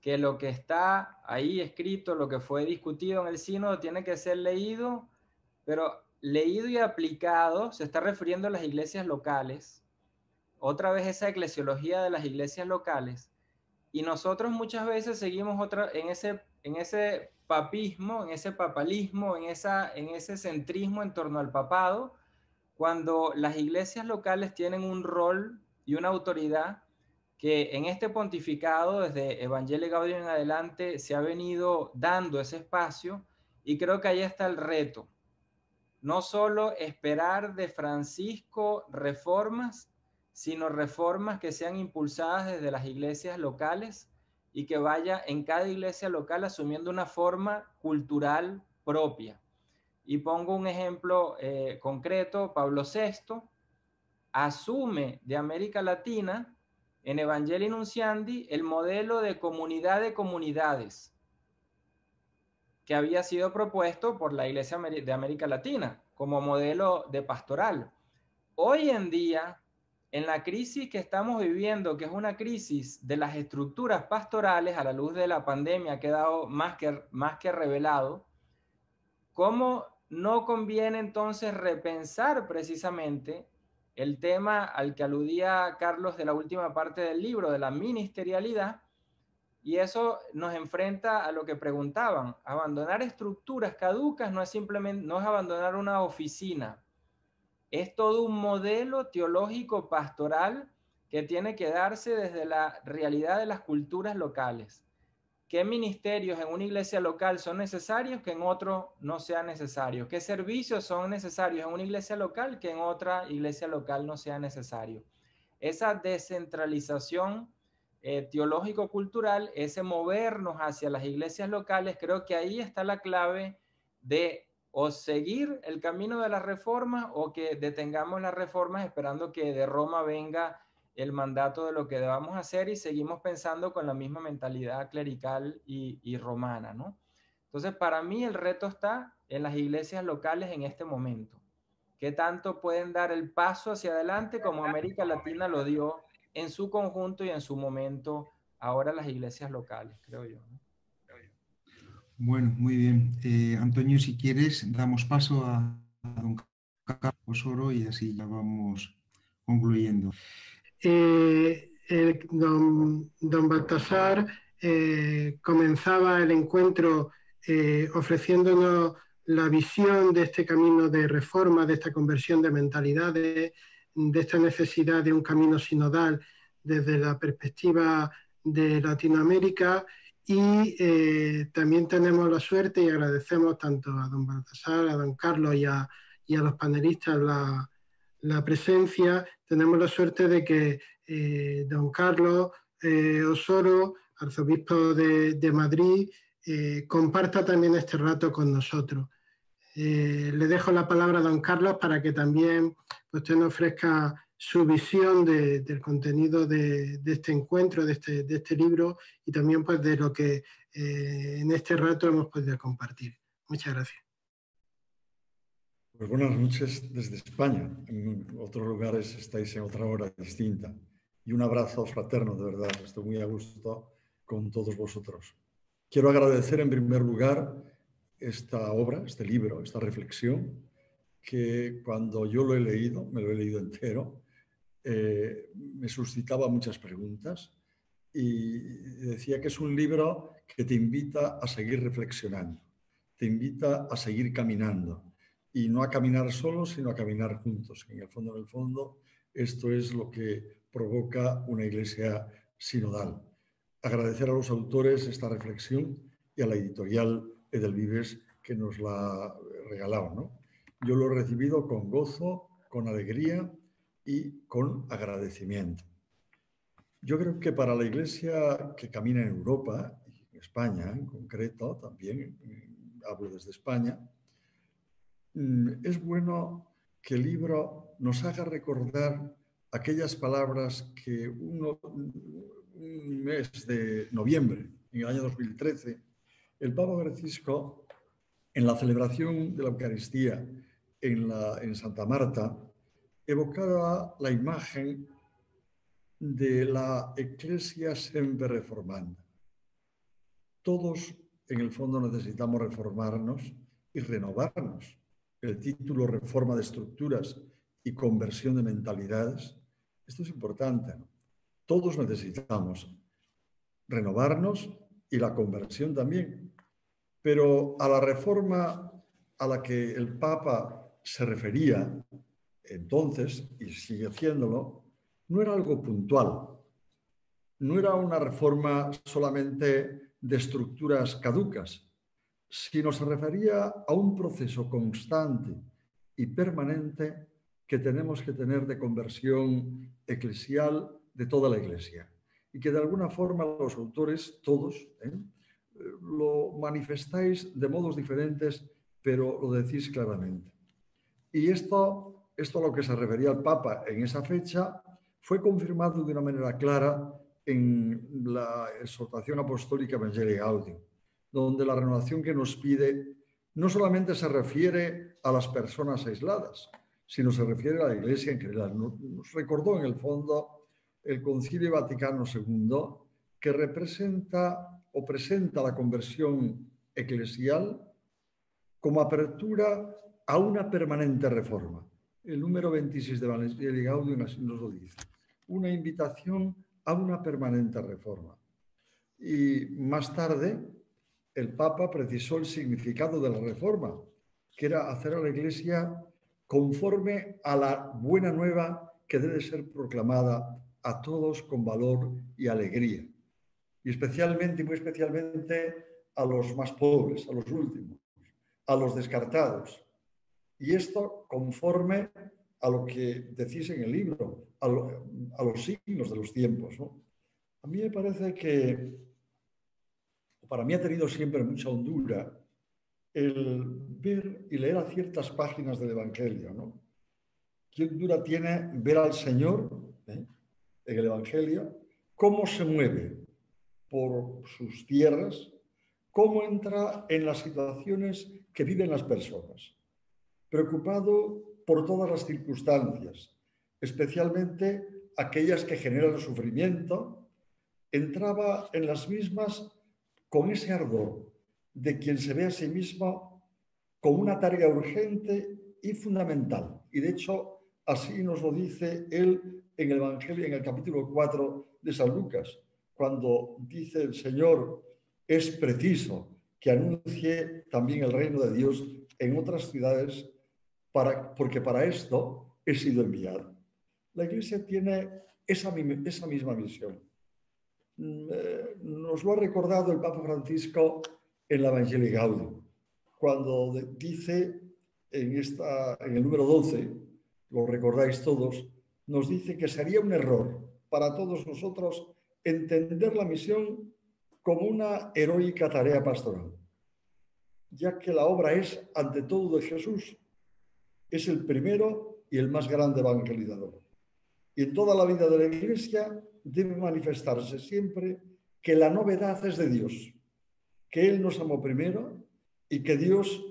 que lo que está ahí escrito, lo que fue discutido en el sínodo, tiene que ser leído, pero leído y aplicado, se está refiriendo a las iglesias locales, otra vez esa eclesiología de las iglesias locales, y nosotros muchas veces seguimos otra, en, ese, en ese papismo, en ese papalismo, en, esa, en ese centrismo en torno al papado, cuando las iglesias locales tienen un rol y una autoridad que en este pontificado, desde Evangelio Gaudium en adelante, se ha venido dando ese espacio y creo que ahí está el reto. No solo esperar de Francisco reformas, sino reformas que sean impulsadas desde las iglesias locales y que vaya en cada iglesia local asumiendo una forma cultural propia. Y pongo un ejemplo eh, concreto, Pablo VI asume de América Latina en Evangelii Nunciandi el modelo de comunidad de comunidades que había sido propuesto por la Iglesia de América Latina como modelo de pastoral. Hoy en día, en la crisis que estamos viviendo, que es una crisis de las estructuras pastorales a la luz de la pandemia, ha quedado más que, más que revelado, ¿cómo no conviene entonces repensar precisamente el tema al que aludía Carlos de la última parte del libro, de la ministerialidad, y eso nos enfrenta a lo que preguntaban. Abandonar estructuras caducas no es simplemente, no es abandonar una oficina, es todo un modelo teológico pastoral que tiene que darse desde la realidad de las culturas locales qué ministerios en una iglesia local son necesarios que en otro no sean necesarios, qué servicios son necesarios en una iglesia local que en otra iglesia local no sea necesario. Esa descentralización eh, teológico-cultural, ese movernos hacia las iglesias locales, creo que ahí está la clave de o seguir el camino de la reforma o que detengamos las reformas esperando que de Roma venga el mandato de lo que debamos hacer y seguimos pensando con la misma mentalidad clerical y, romana, ¿no? Entonces, para mí el reto está en las iglesias locales en este momento. ¿Qué tanto pueden dar el paso hacia adelante como América Latina lo dio en su conjunto y en su momento ahora las iglesias locales, creo yo? Bueno, muy bien. Eh, Antonio, si quieres, damos paso a, don Carlos Osoro y así ya vamos concluyendo. Eh, don, don, Baltasar eh, comenzaba el encuentro ofreciéndonos la visión de este camino de reforma, de esta conversión de mentalidades, de esta necesidad de un camino sinodal desde la perspectiva de Latinoamérica y eh, también tenemos la suerte y agradecemos tanto a don Baltasar, a don Carlos y a, los panelistas la, presencia. Tenemos la suerte de que eh, don Carlos eh, Osoro, arzobispo de, Madrid, comparta también este rato con nosotros. Le dejo la palabra a don Carlos para que también usted nos ofrezca su visión del contenido de, este encuentro, de este, de este, libro y también pues de lo que eh, en este rato hemos podido compartir. Muchas gracias. Pues buenas noches desde España. En otros lugares estáis en otra hora distinta. Y un abrazo fraterno, de verdad. Estoy muy a gusto con todos vosotros. Quiero agradecer en primer lugar esta obra, este libro, esta reflexión, que cuando yo lo he leído, me lo he leído entero, eh, me suscitaba muchas preguntas y decía que es un libro que te invita a seguir reflexionando, te invita a seguir caminando y no a caminar solo, sino a caminar juntos. En el fondo, en el fondo, esto es lo que provoca una iglesia sinodal. Agradecer a los autores esta reflexión y a la editorial Edelvives que nos la ha regalado. ¿no? Yo lo he recibido con gozo, con alegría y con agradecimiento. Yo creo que para la Iglesia que camina en Europa, en España en concreto, también hablo desde España, mm, es bueno que el libro nos haga recordar aquellas palabras que uno, un mes de noviembre, en el año 2013, el Papa Francisco, en la celebración de la Eucaristía en, Santa Marta, evocaba la imagen de la Iglesia siempre reformando. Todos, en el fondo, necesitamos reformarnos y renovarnos. El título Reforma de Estructuras y Conversión de Mentalidades, esto es importante. Todos necesitamos renovarnos y la conversión también. Pero a la reforma a la que el Papa se refería entonces, y sigue haciéndolo, no era algo puntual, no era una reforma solamente de estructuras caducas, sino se refería a un proceso constante y permanente que tenemos que tener de conversión eclesial de toda la Iglesia. Y que de alguna forma los autores, todos, ¿eh? Lo manifestáis de modos diferentes, pero lo decís claramente. Y esto esto a lo que se refería el Papa en esa fecha fue confirmado de una manera clara en la exhortación apostólica Evangelii Gaudium, donde la renovación que nos pide no solamente se refiere a las personas aisladas, sino se refiere a la Iglesia en general. Nos recordó en el fondo el Concilio Vaticano II que representa o presenta la conversión eclesial como apertura a una permanente reforma el número 26 de Valencia Gaudium así nos lo dice. Una invitación a una permanente reforma. Y más tarde, el Papa precisó el significado de la reforma, que era hacer a la Iglesia conforme a la buena nueva que debe ser proclamada a todos con valor y alegría. Y especialmente, muy especialmente, a los más pobres, a los últimos, a los descartados, y esto conforme a lo que decís en el libro, a, los signos de los tiempos. A mí me parece que, para mí ha tenido siempre mucha hondura el ver y leer a ciertas páginas del Evangelio. ¿no? ¿Qué hondura tiene ver al Señor eh, en el Evangelio? ¿Cómo se mueve por sus tierras? cómo entra en las situaciones que viven las personas, preocupado por todas las circunstancias, especialmente aquellas que generan sufrimiento, entraba en las mismas con ese ardor de quien se ve a sí mismo como una tarea urgente y fundamental. Y de hecho, así nos lo dice él en el Evangelio, en el capítulo 4 de San Lucas, cuando dice el Señor, es preciso que anuncie también el reino de Dios en otras ciudades, para, porque para esto he sido enviado. La Iglesia tiene esa, esa misma misión. Mm, eh, nos lo ha recordado el Papa Francisco en la Evangelii Gaudium, cuando dice en, esta, en el número 12, lo recordáis todos, nos dice que sería un error para todos nosotros entender la misión como una heroica tarea pastoral, ya que la obra es ante todo de Jesús. Es el primero y el más grande evangelizador. Y en toda la vida de la Iglesia debe manifestarse siempre que la novedad es de Dios, que Él nos amó primero y que Dios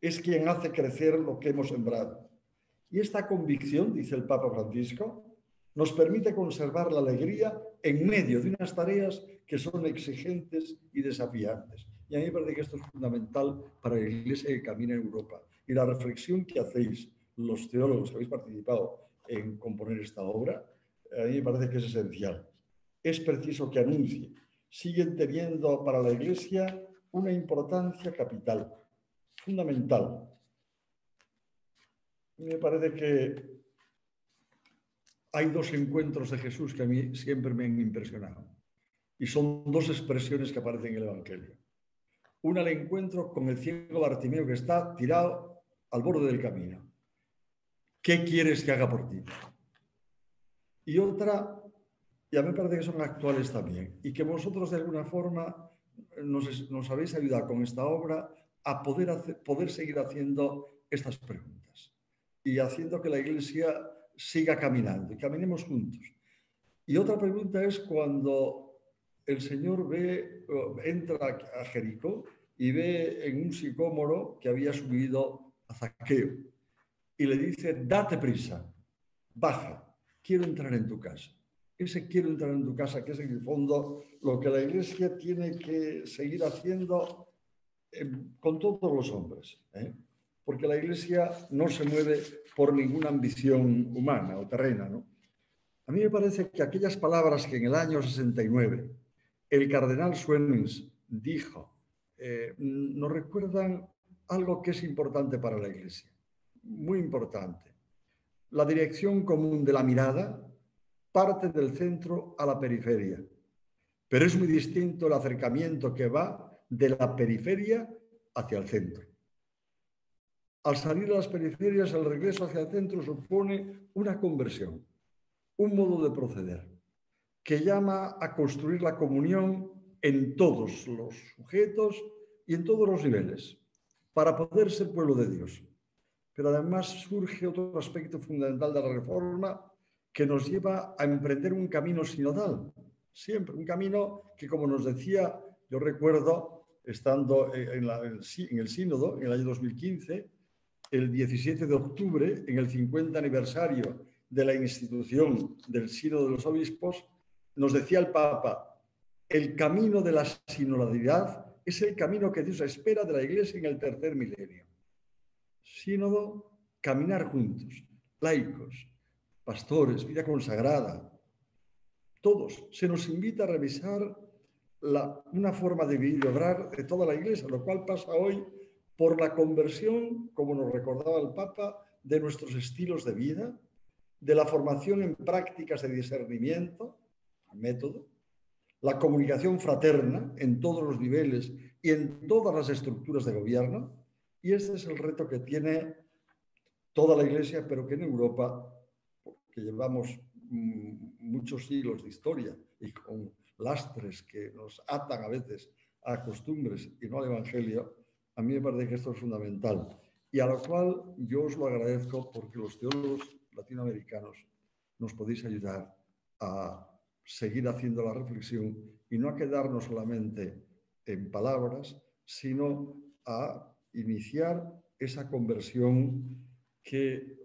es quien hace crecer lo que hemos sembrado. Y esta convicción, dice el Papa Francisco, nos permite conservar la alegría en medio de unas tareas que son exigentes y desafiantes. Y a mí me parece que esto es fundamental para la Iglesia que camina en Europa. Y la reflexión que hacéis los teólogos que habéis participado en componer esta obra, a mí me parece que es esencial. Es preciso que anuncie. Siguen teniendo para la Iglesia una importancia capital, fundamental me parece que hay dos encuentros de Jesús que a mí siempre me han impresionado. Y son dos expresiones que aparecen en el Evangelio. Una el encuentro con el ciego Bartimeo que está tirado al borde del camino. ¿Qué quieres que haga por ti? Y otra, y a mí me parece que son actuales también, y que vosotros de alguna forma nos, habéis ayudado con esta obra a poder seguir haciendo estas preguntas y haciendo que la iglesia siga caminando y caminemos juntos. Y otra pregunta es cuando el Señor ve, entra a Jericó y ve en un sicómoro que había subido a Zaqueo y le dice, date prisa, baja, quiero entrar en tu casa. Ese quiero entrar en tu casa, que es en el fondo lo que la iglesia tiene que seguir haciendo eh, con todos los hombres. ¿eh? Porque la Iglesia no se mueve por ninguna ambición humana o terrena. ¿no? A mí me parece que aquellas palabras que en el año 69 el cardenal Schwemmings dijo eh, nos recuerdan algo que es importante para la Iglesia, muy importante. La dirección común de la mirada parte del centro a la periferia, pero es muy distinto el acercamiento que va de la periferia hacia el centro. Al salir a las periferias, el regreso hacia el centro supone una conversión, un modo de proceder, que llama a construir la comunión en todos los sujetos y en todos los niveles, para poder ser pueblo de Dios. Pero además surge otro aspecto fundamental de la reforma que nos lleva a emprender un camino sinodal, siempre un camino que, como nos decía, yo recuerdo, estando en, en el sínodo en el año 2015, el 17 de octubre, en el 50 aniversario de la institución del Sínodo de los Obispos, nos decía el Papa, el camino de la sinodalidad es el camino que Dios espera de la Iglesia en el tercer milenio. Sínodo, caminar juntos, laicos, pastores, vida consagrada, todos. Se nos invita a revisar una forma de vivir y obrar de toda la Iglesia, lo cual pasa hoy por la conversión, como nos recordaba el Papa, de nuestros estilos de vida, de la formación en prácticas de discernimiento, método, la comunicación fraterna en todos los niveles y en todas las estructuras de gobierno. Y este es el reto que tiene toda la Iglesia, pero que en Europa, que llevamos mm, muchos siglos de historia y con lastres que nos atan a veces a costumbres y no al Evangelio, a mí me parece que esto es fundamental y a lo cual yo os lo agradezco porque los teólogos latinoamericanos nos podéis ayudar a seguir haciendo la reflexión y no a quedarnos solamente en palabras, sino a iniciar esa conversión que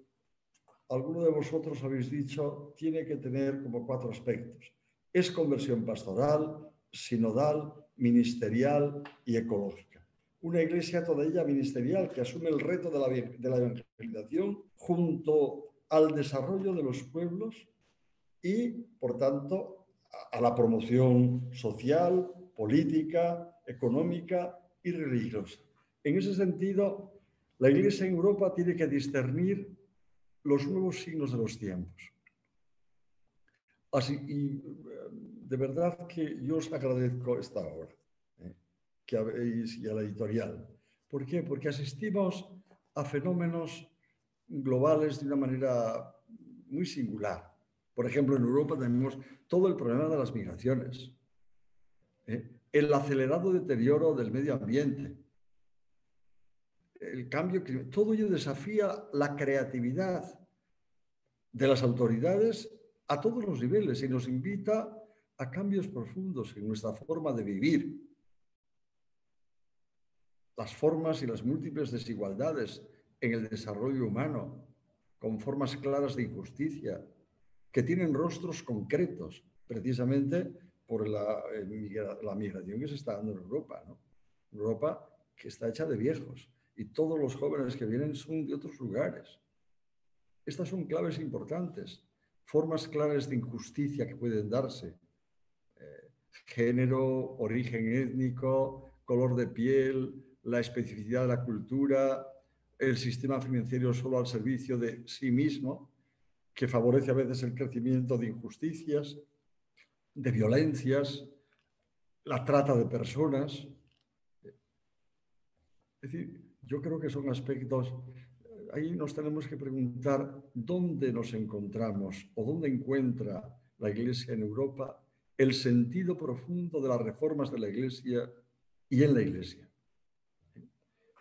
alguno de vosotros habéis dicho tiene que tener como cuatro aspectos. Es conversión pastoral, sinodal, ministerial y ecológica. Una iglesia toda ella ministerial que asume el reto de la, evangelización junto al desarrollo de los pueblos y, por tanto, a la promoción social, política, económica y religiosa. En ese sentido, la Iglesia en Europa tiene que discernir los nuevos signos de los tiempos. Así, y eh, de verdad que yo os agradezco esta eh, que habéis y a la editorial. ¿Por qué? Porque asistimos a fenómenos globales de una manera muy singular. Por ejemplo, en Europa tenemos todo el problema de las migraciones, ¿eh? el acelerado deterioro del medio ambiente, el cambio climático, todo ello desafía la creatividad de las autoridades a todos los niveles y nos invita a cambios profundos en nuestra forma de vivir. Las formas y las múltiples desigualdades en el desarrollo humano, con formas claras de injusticia, que tienen rostros concretos, precisamente por la, eh, la migración que se está dando en Europa. Europa que está hecha de viejos y todos los jóvenes que vienen son de otros lugares. Estas son claves importantes, formas claras de injusticia que pueden darse. Eh, género, origen étnico, color de piel, la especificidad de la cultura, el sistema financiero solo al servicio de sí mismo, que favorece a veces el crecimiento de injusticias, de violencias, la trata de personas. Es decir, yo creo que son aspectos, ahí nos tenemos que preguntar dónde nos encontramos o dónde encuentra la Iglesia en Europa el sentido profundo de las reformas de la Iglesia y en la Iglesia.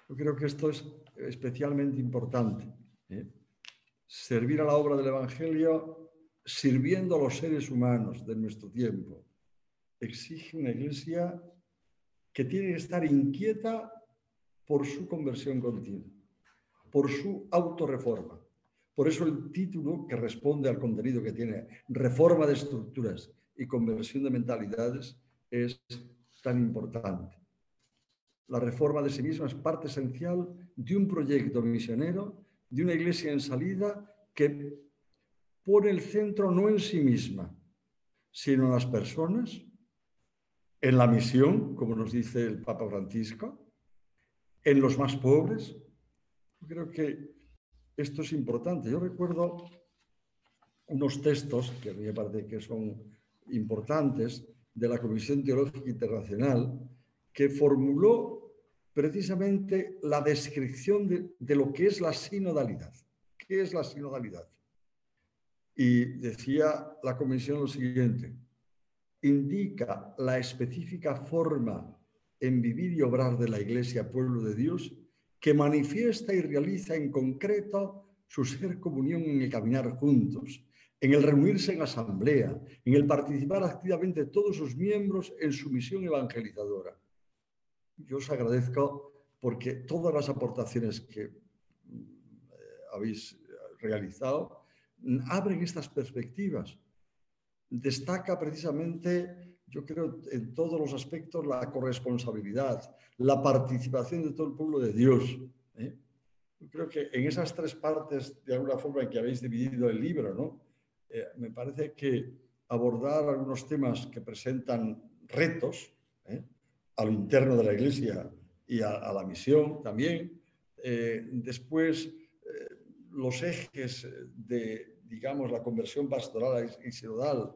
Yo creo que esto es especialmente importante. ¿eh? Servir a la obra del Evangelio sirviendo a los seres humanos de nuestro tiempo exige una iglesia que tiene que estar inquieta por su conversión continua, por su autorreforma. Por eso el título que responde al contenido que tiene, reforma de estructuras y conversión de mentalidades, es tan importante. La reforma de sí misma es parte esencial de un proyecto misionero, de una iglesia en salida que pone el centro no en sí misma, sino en las personas, en la misión, como nos dice el Papa Francisco, en los más pobres. Yo creo que esto es importante. Yo recuerdo unos textos que parece que son importantes de la Comisión Teológica Internacional que formuló precisamente la descripción de, lo que es la sinodalidad. ¿Qué es la sinodalidad? Y decía la comisión lo siguiente, indica la específica forma en vivir y obrar de la Iglesia Pueblo de Dios que manifiesta y realiza en concreto su ser comunión en el caminar juntos, en el reunirse en asamblea, en el participar activamente todos sus miembros en su misión evangelizadora. Yo os agradezco porque todas las aportaciones que eh, habéis realizado abren estas perspectivas. Destaca precisamente, yo creo, en todos los aspectos la corresponsabilidad, la participación de todo el pueblo de Dios. ¿eh? Yo creo que en esas tres partes, de alguna forma, en que habéis dividido el libro, ¿no? Eh, me parece que abordar algunos temas que presentan retos ¿eh? A lo interno de la Iglesia y a, la misión también. después, los ejes de, digamos, la conversión pastoral y sinodal,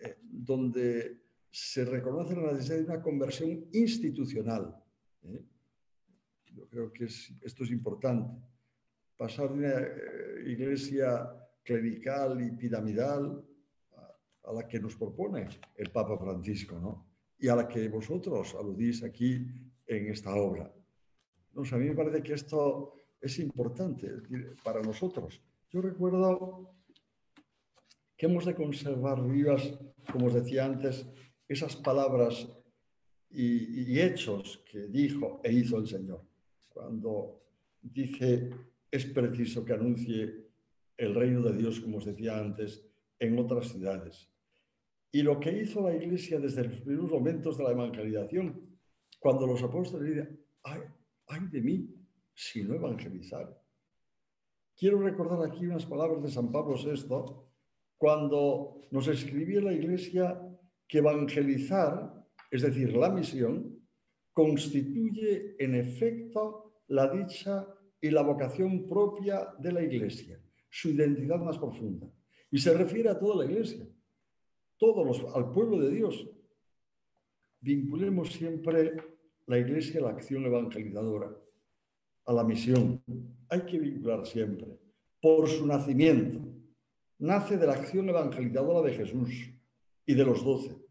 eh, donde se reconoce la necesidad de una conversión institucional. ¿eh? Yo creo que esto es importante. Pasar de una eh, iglesia clerical y piramidal a, la que nos propone el Papa Francisco, ¿no? Y a la que vosotros aludís aquí en esta obra. A mí me parece que esto es importante para nosotros. Yo recuerdo que hemos de conservar vivas, como os decía antes, esas palabras y, hechos que dijo e hizo el Señor. Cuando dice, es preciso que anuncie el reino de Dios, como os decía antes, en otras ciudades. Y lo que hizo la iglesia desde los primeros momentos de la evangelización, cuando los apóstoles dicen, ay, ay de mí si no evangelizar. Quiero recordar aquí unas palabras de San Pablo VI, cuando nos escribía la iglesia que evangelizar es decir, la misión, constituye en efecto la dicha y la vocación propia de la Iglesia, su identidad más profunda. Y se refiere a toda la Iglesia, todos al pueblo de Dios. Vinculemos siempre la Iglesia a la acción evangelizadora, a la misión. Hay que vincular siempre, por su nacimiento. Nace de la acción evangelizadora de Jesús y de los doce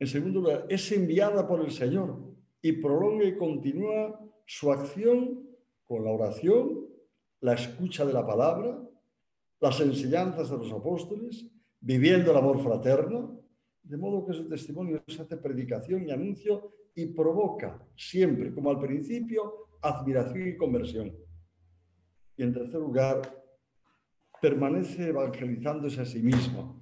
en segundo lugar, es enviada por el Señor y prolonga y continúa su acción con la oración, la escucha de la palabra, las enseñanzas de los apóstoles, viviendo el amor fraterno, de modo que su testimonio se hace predicación y anuncio y provoca siempre, como al principio, admiración y conversión. Y en tercer lugar, permanece evangelizándose a sí mismo,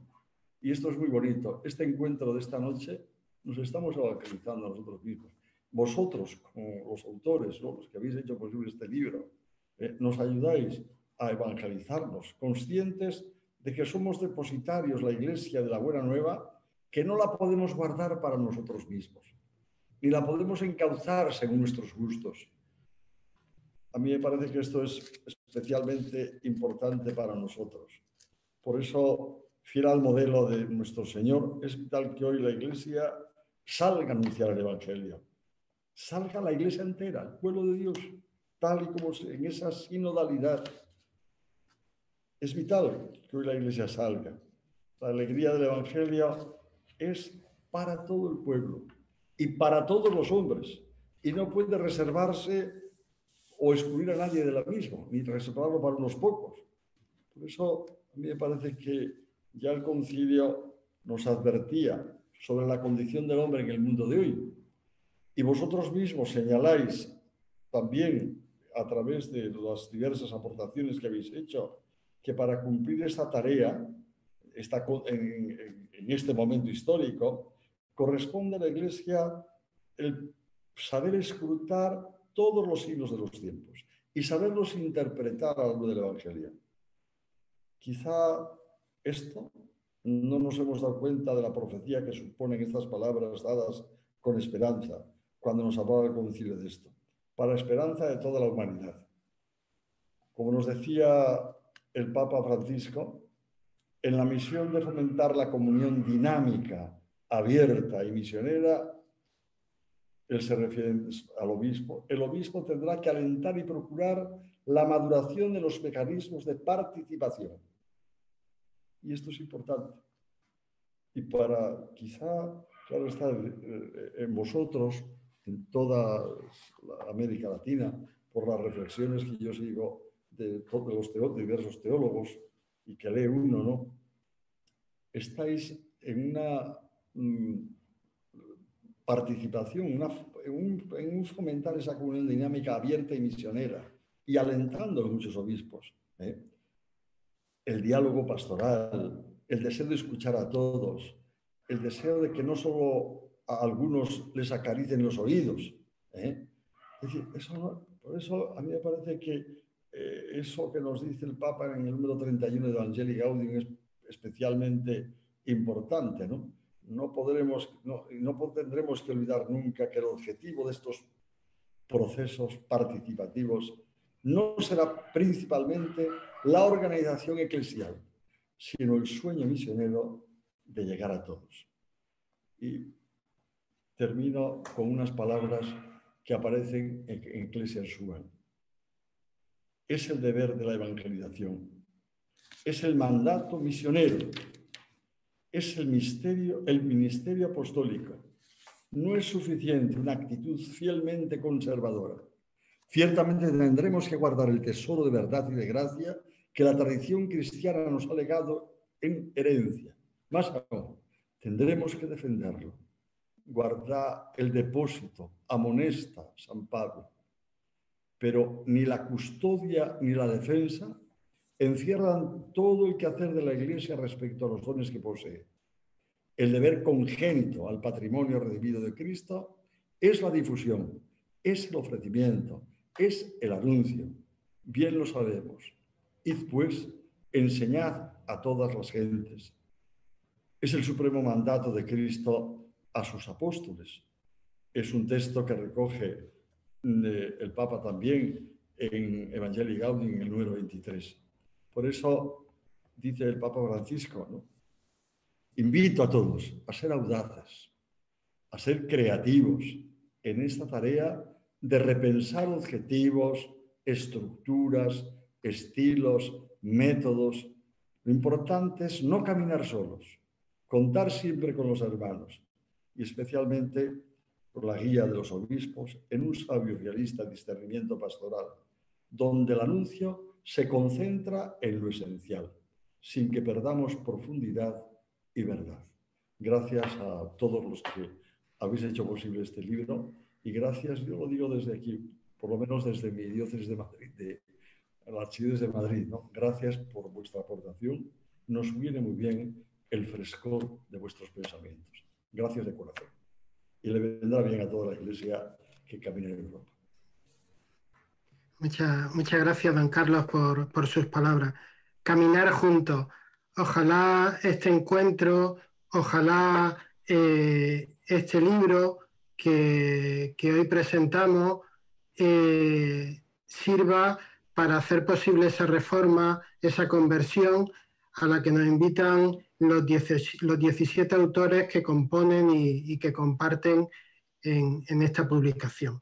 y esto es muy bonito. Este encuentro de esta noche nos estamos evangelizando a nosotros mismos. Vosotros, como los autores, los que habéis hecho posible este libro, eh, nos ayudáis a evangelizarnos, conscientes de que somos depositarios, la Iglesia de la Buena Nueva, que no la podemos guardar para nosotros mismos, ni la podemos encauzar según nuestros gustos. A mí me parece que esto es especialmente importante para nosotros. Por eso fiel al modelo de nuestro Señor, es tal que hoy la Iglesia salga a anunciar el Evangelio. Salga la Iglesia entera, el pueblo de Dios, tal y como en esa sinodalidad. Es vital que hoy la Iglesia salga. La alegría del Evangelio es para todo el pueblo y para todos los hombres. Y no puede reservarse o excluir a nadie de la misma, ni reservarlo para unos pocos. Por eso a mí me parece que ya el concilio nos advertía sobre la condición del hombre en el mundo de hoy. Y vosotros mismos señaláis también a través de las diversas aportaciones que habéis hecho que para cumplir esta tarea, en, este momento histórico, corresponde a la Iglesia el saber escrutar todos los signos de los tiempos y saberlos interpretar a lo del Evangelio. Quizá esto no nos hemos dado cuenta de la profecía que suponen estas palabras dadas con esperanza cuando nos hablaba el concilio de esto, para esperanza de toda la humanidad. Como nos decía el Papa Francisco, en la misión de fomentar la comunión dinámica, abierta y misionera, él se refiere al obispo, el obispo tendrá que alentar y procurar la maduración de los mecanismos de participación y esto es importante. Y para quizá, claro está, eh, en vosotros, en toda América Latina, por las reflexiones que yo sigo de todos los diversos teólogos y que lee uno, ¿no? Estáis en una mm, participación, en, un, en, un, fomentar esa comunión dinámica abierta y misionera y alentando a muchos obispos. ¿eh? el diálogo pastoral, el deseo de escuchar a todos, el deseo de que no solo a algunos les acaricen los oídos. ¿eh? Es decir, eso, por eso a mí me parece que eh, eso que nos dice el Papa en el número 31 de Evangelii Gaudium es especialmente importante. No, no, podremos, no, no tendremos que olvidar nunca que el objetivo de estos procesos participativos no será principalmente la organización eclesial, sino el sueño misionero de llegar a todos. Y termino con unas palabras que aparecen en Eclesia Suan. Es el deber de la evangelización, es el mandato misionero, es el ministerio apostólico. No es suficiente una actitud fielmente conservadora Ciertamente tendremos que guardar el tesoro de verdad y de gracia que la tradición cristiana nos ha legado en herencia. Más aún, tendremos que defenderlo, guarda el depósito, amonesta San Pablo, pero ni la custodia ni la defensa encierran todo el quehacer de la Iglesia respecto a los dones que posee. El deber congénito al patrimonio redimido de Cristo es la difusión, es el ofrecimiento, es el anuncio. Bien lo sabemos. Id pues, enseñad a todas las gentes. Es el supremo mandato de Cristo a sus apóstoles. Es un texto que recoge el Papa también en Evangelii Gaudium en el número 23. Por eso dice el Papa Francisco, invito a todos a ser audaces, a ser creativos en esta tarea de repensar objetivos, estructuras, estilos, métodos. Lo importante es no caminar solos, contar siempre con los hermanos y especialmente por la guía de los obispos en un sabio realista discernimiento pastoral, donde el anuncio se concentra en lo esencial, sin que perdamos profundidad y verdad. Gracias a todos los que habéis hecho posible este libro y gracias, yo lo digo desde aquí, por lo menos desde mi diócesis de Madrid, de la Archidiócesis de Madrid, ¿no? Gracias por vuestra aportación. Nos viene muy bien el frescor de vuestros pensamientos. Gracias de corazón. Y le vendrá bien a toda la Iglesia que camine en Europa. Muchas, muchas gracias, don Carlos, por, por sus palabras. Caminar juntos. Ojalá este encuentro, ojalá eh, este libro que, hoy presentamos eh, sirva para hacer posible esa reforma, esa conversión a la que nos invitan los, los 17 autores que componen y, que comparten en, esta publicación.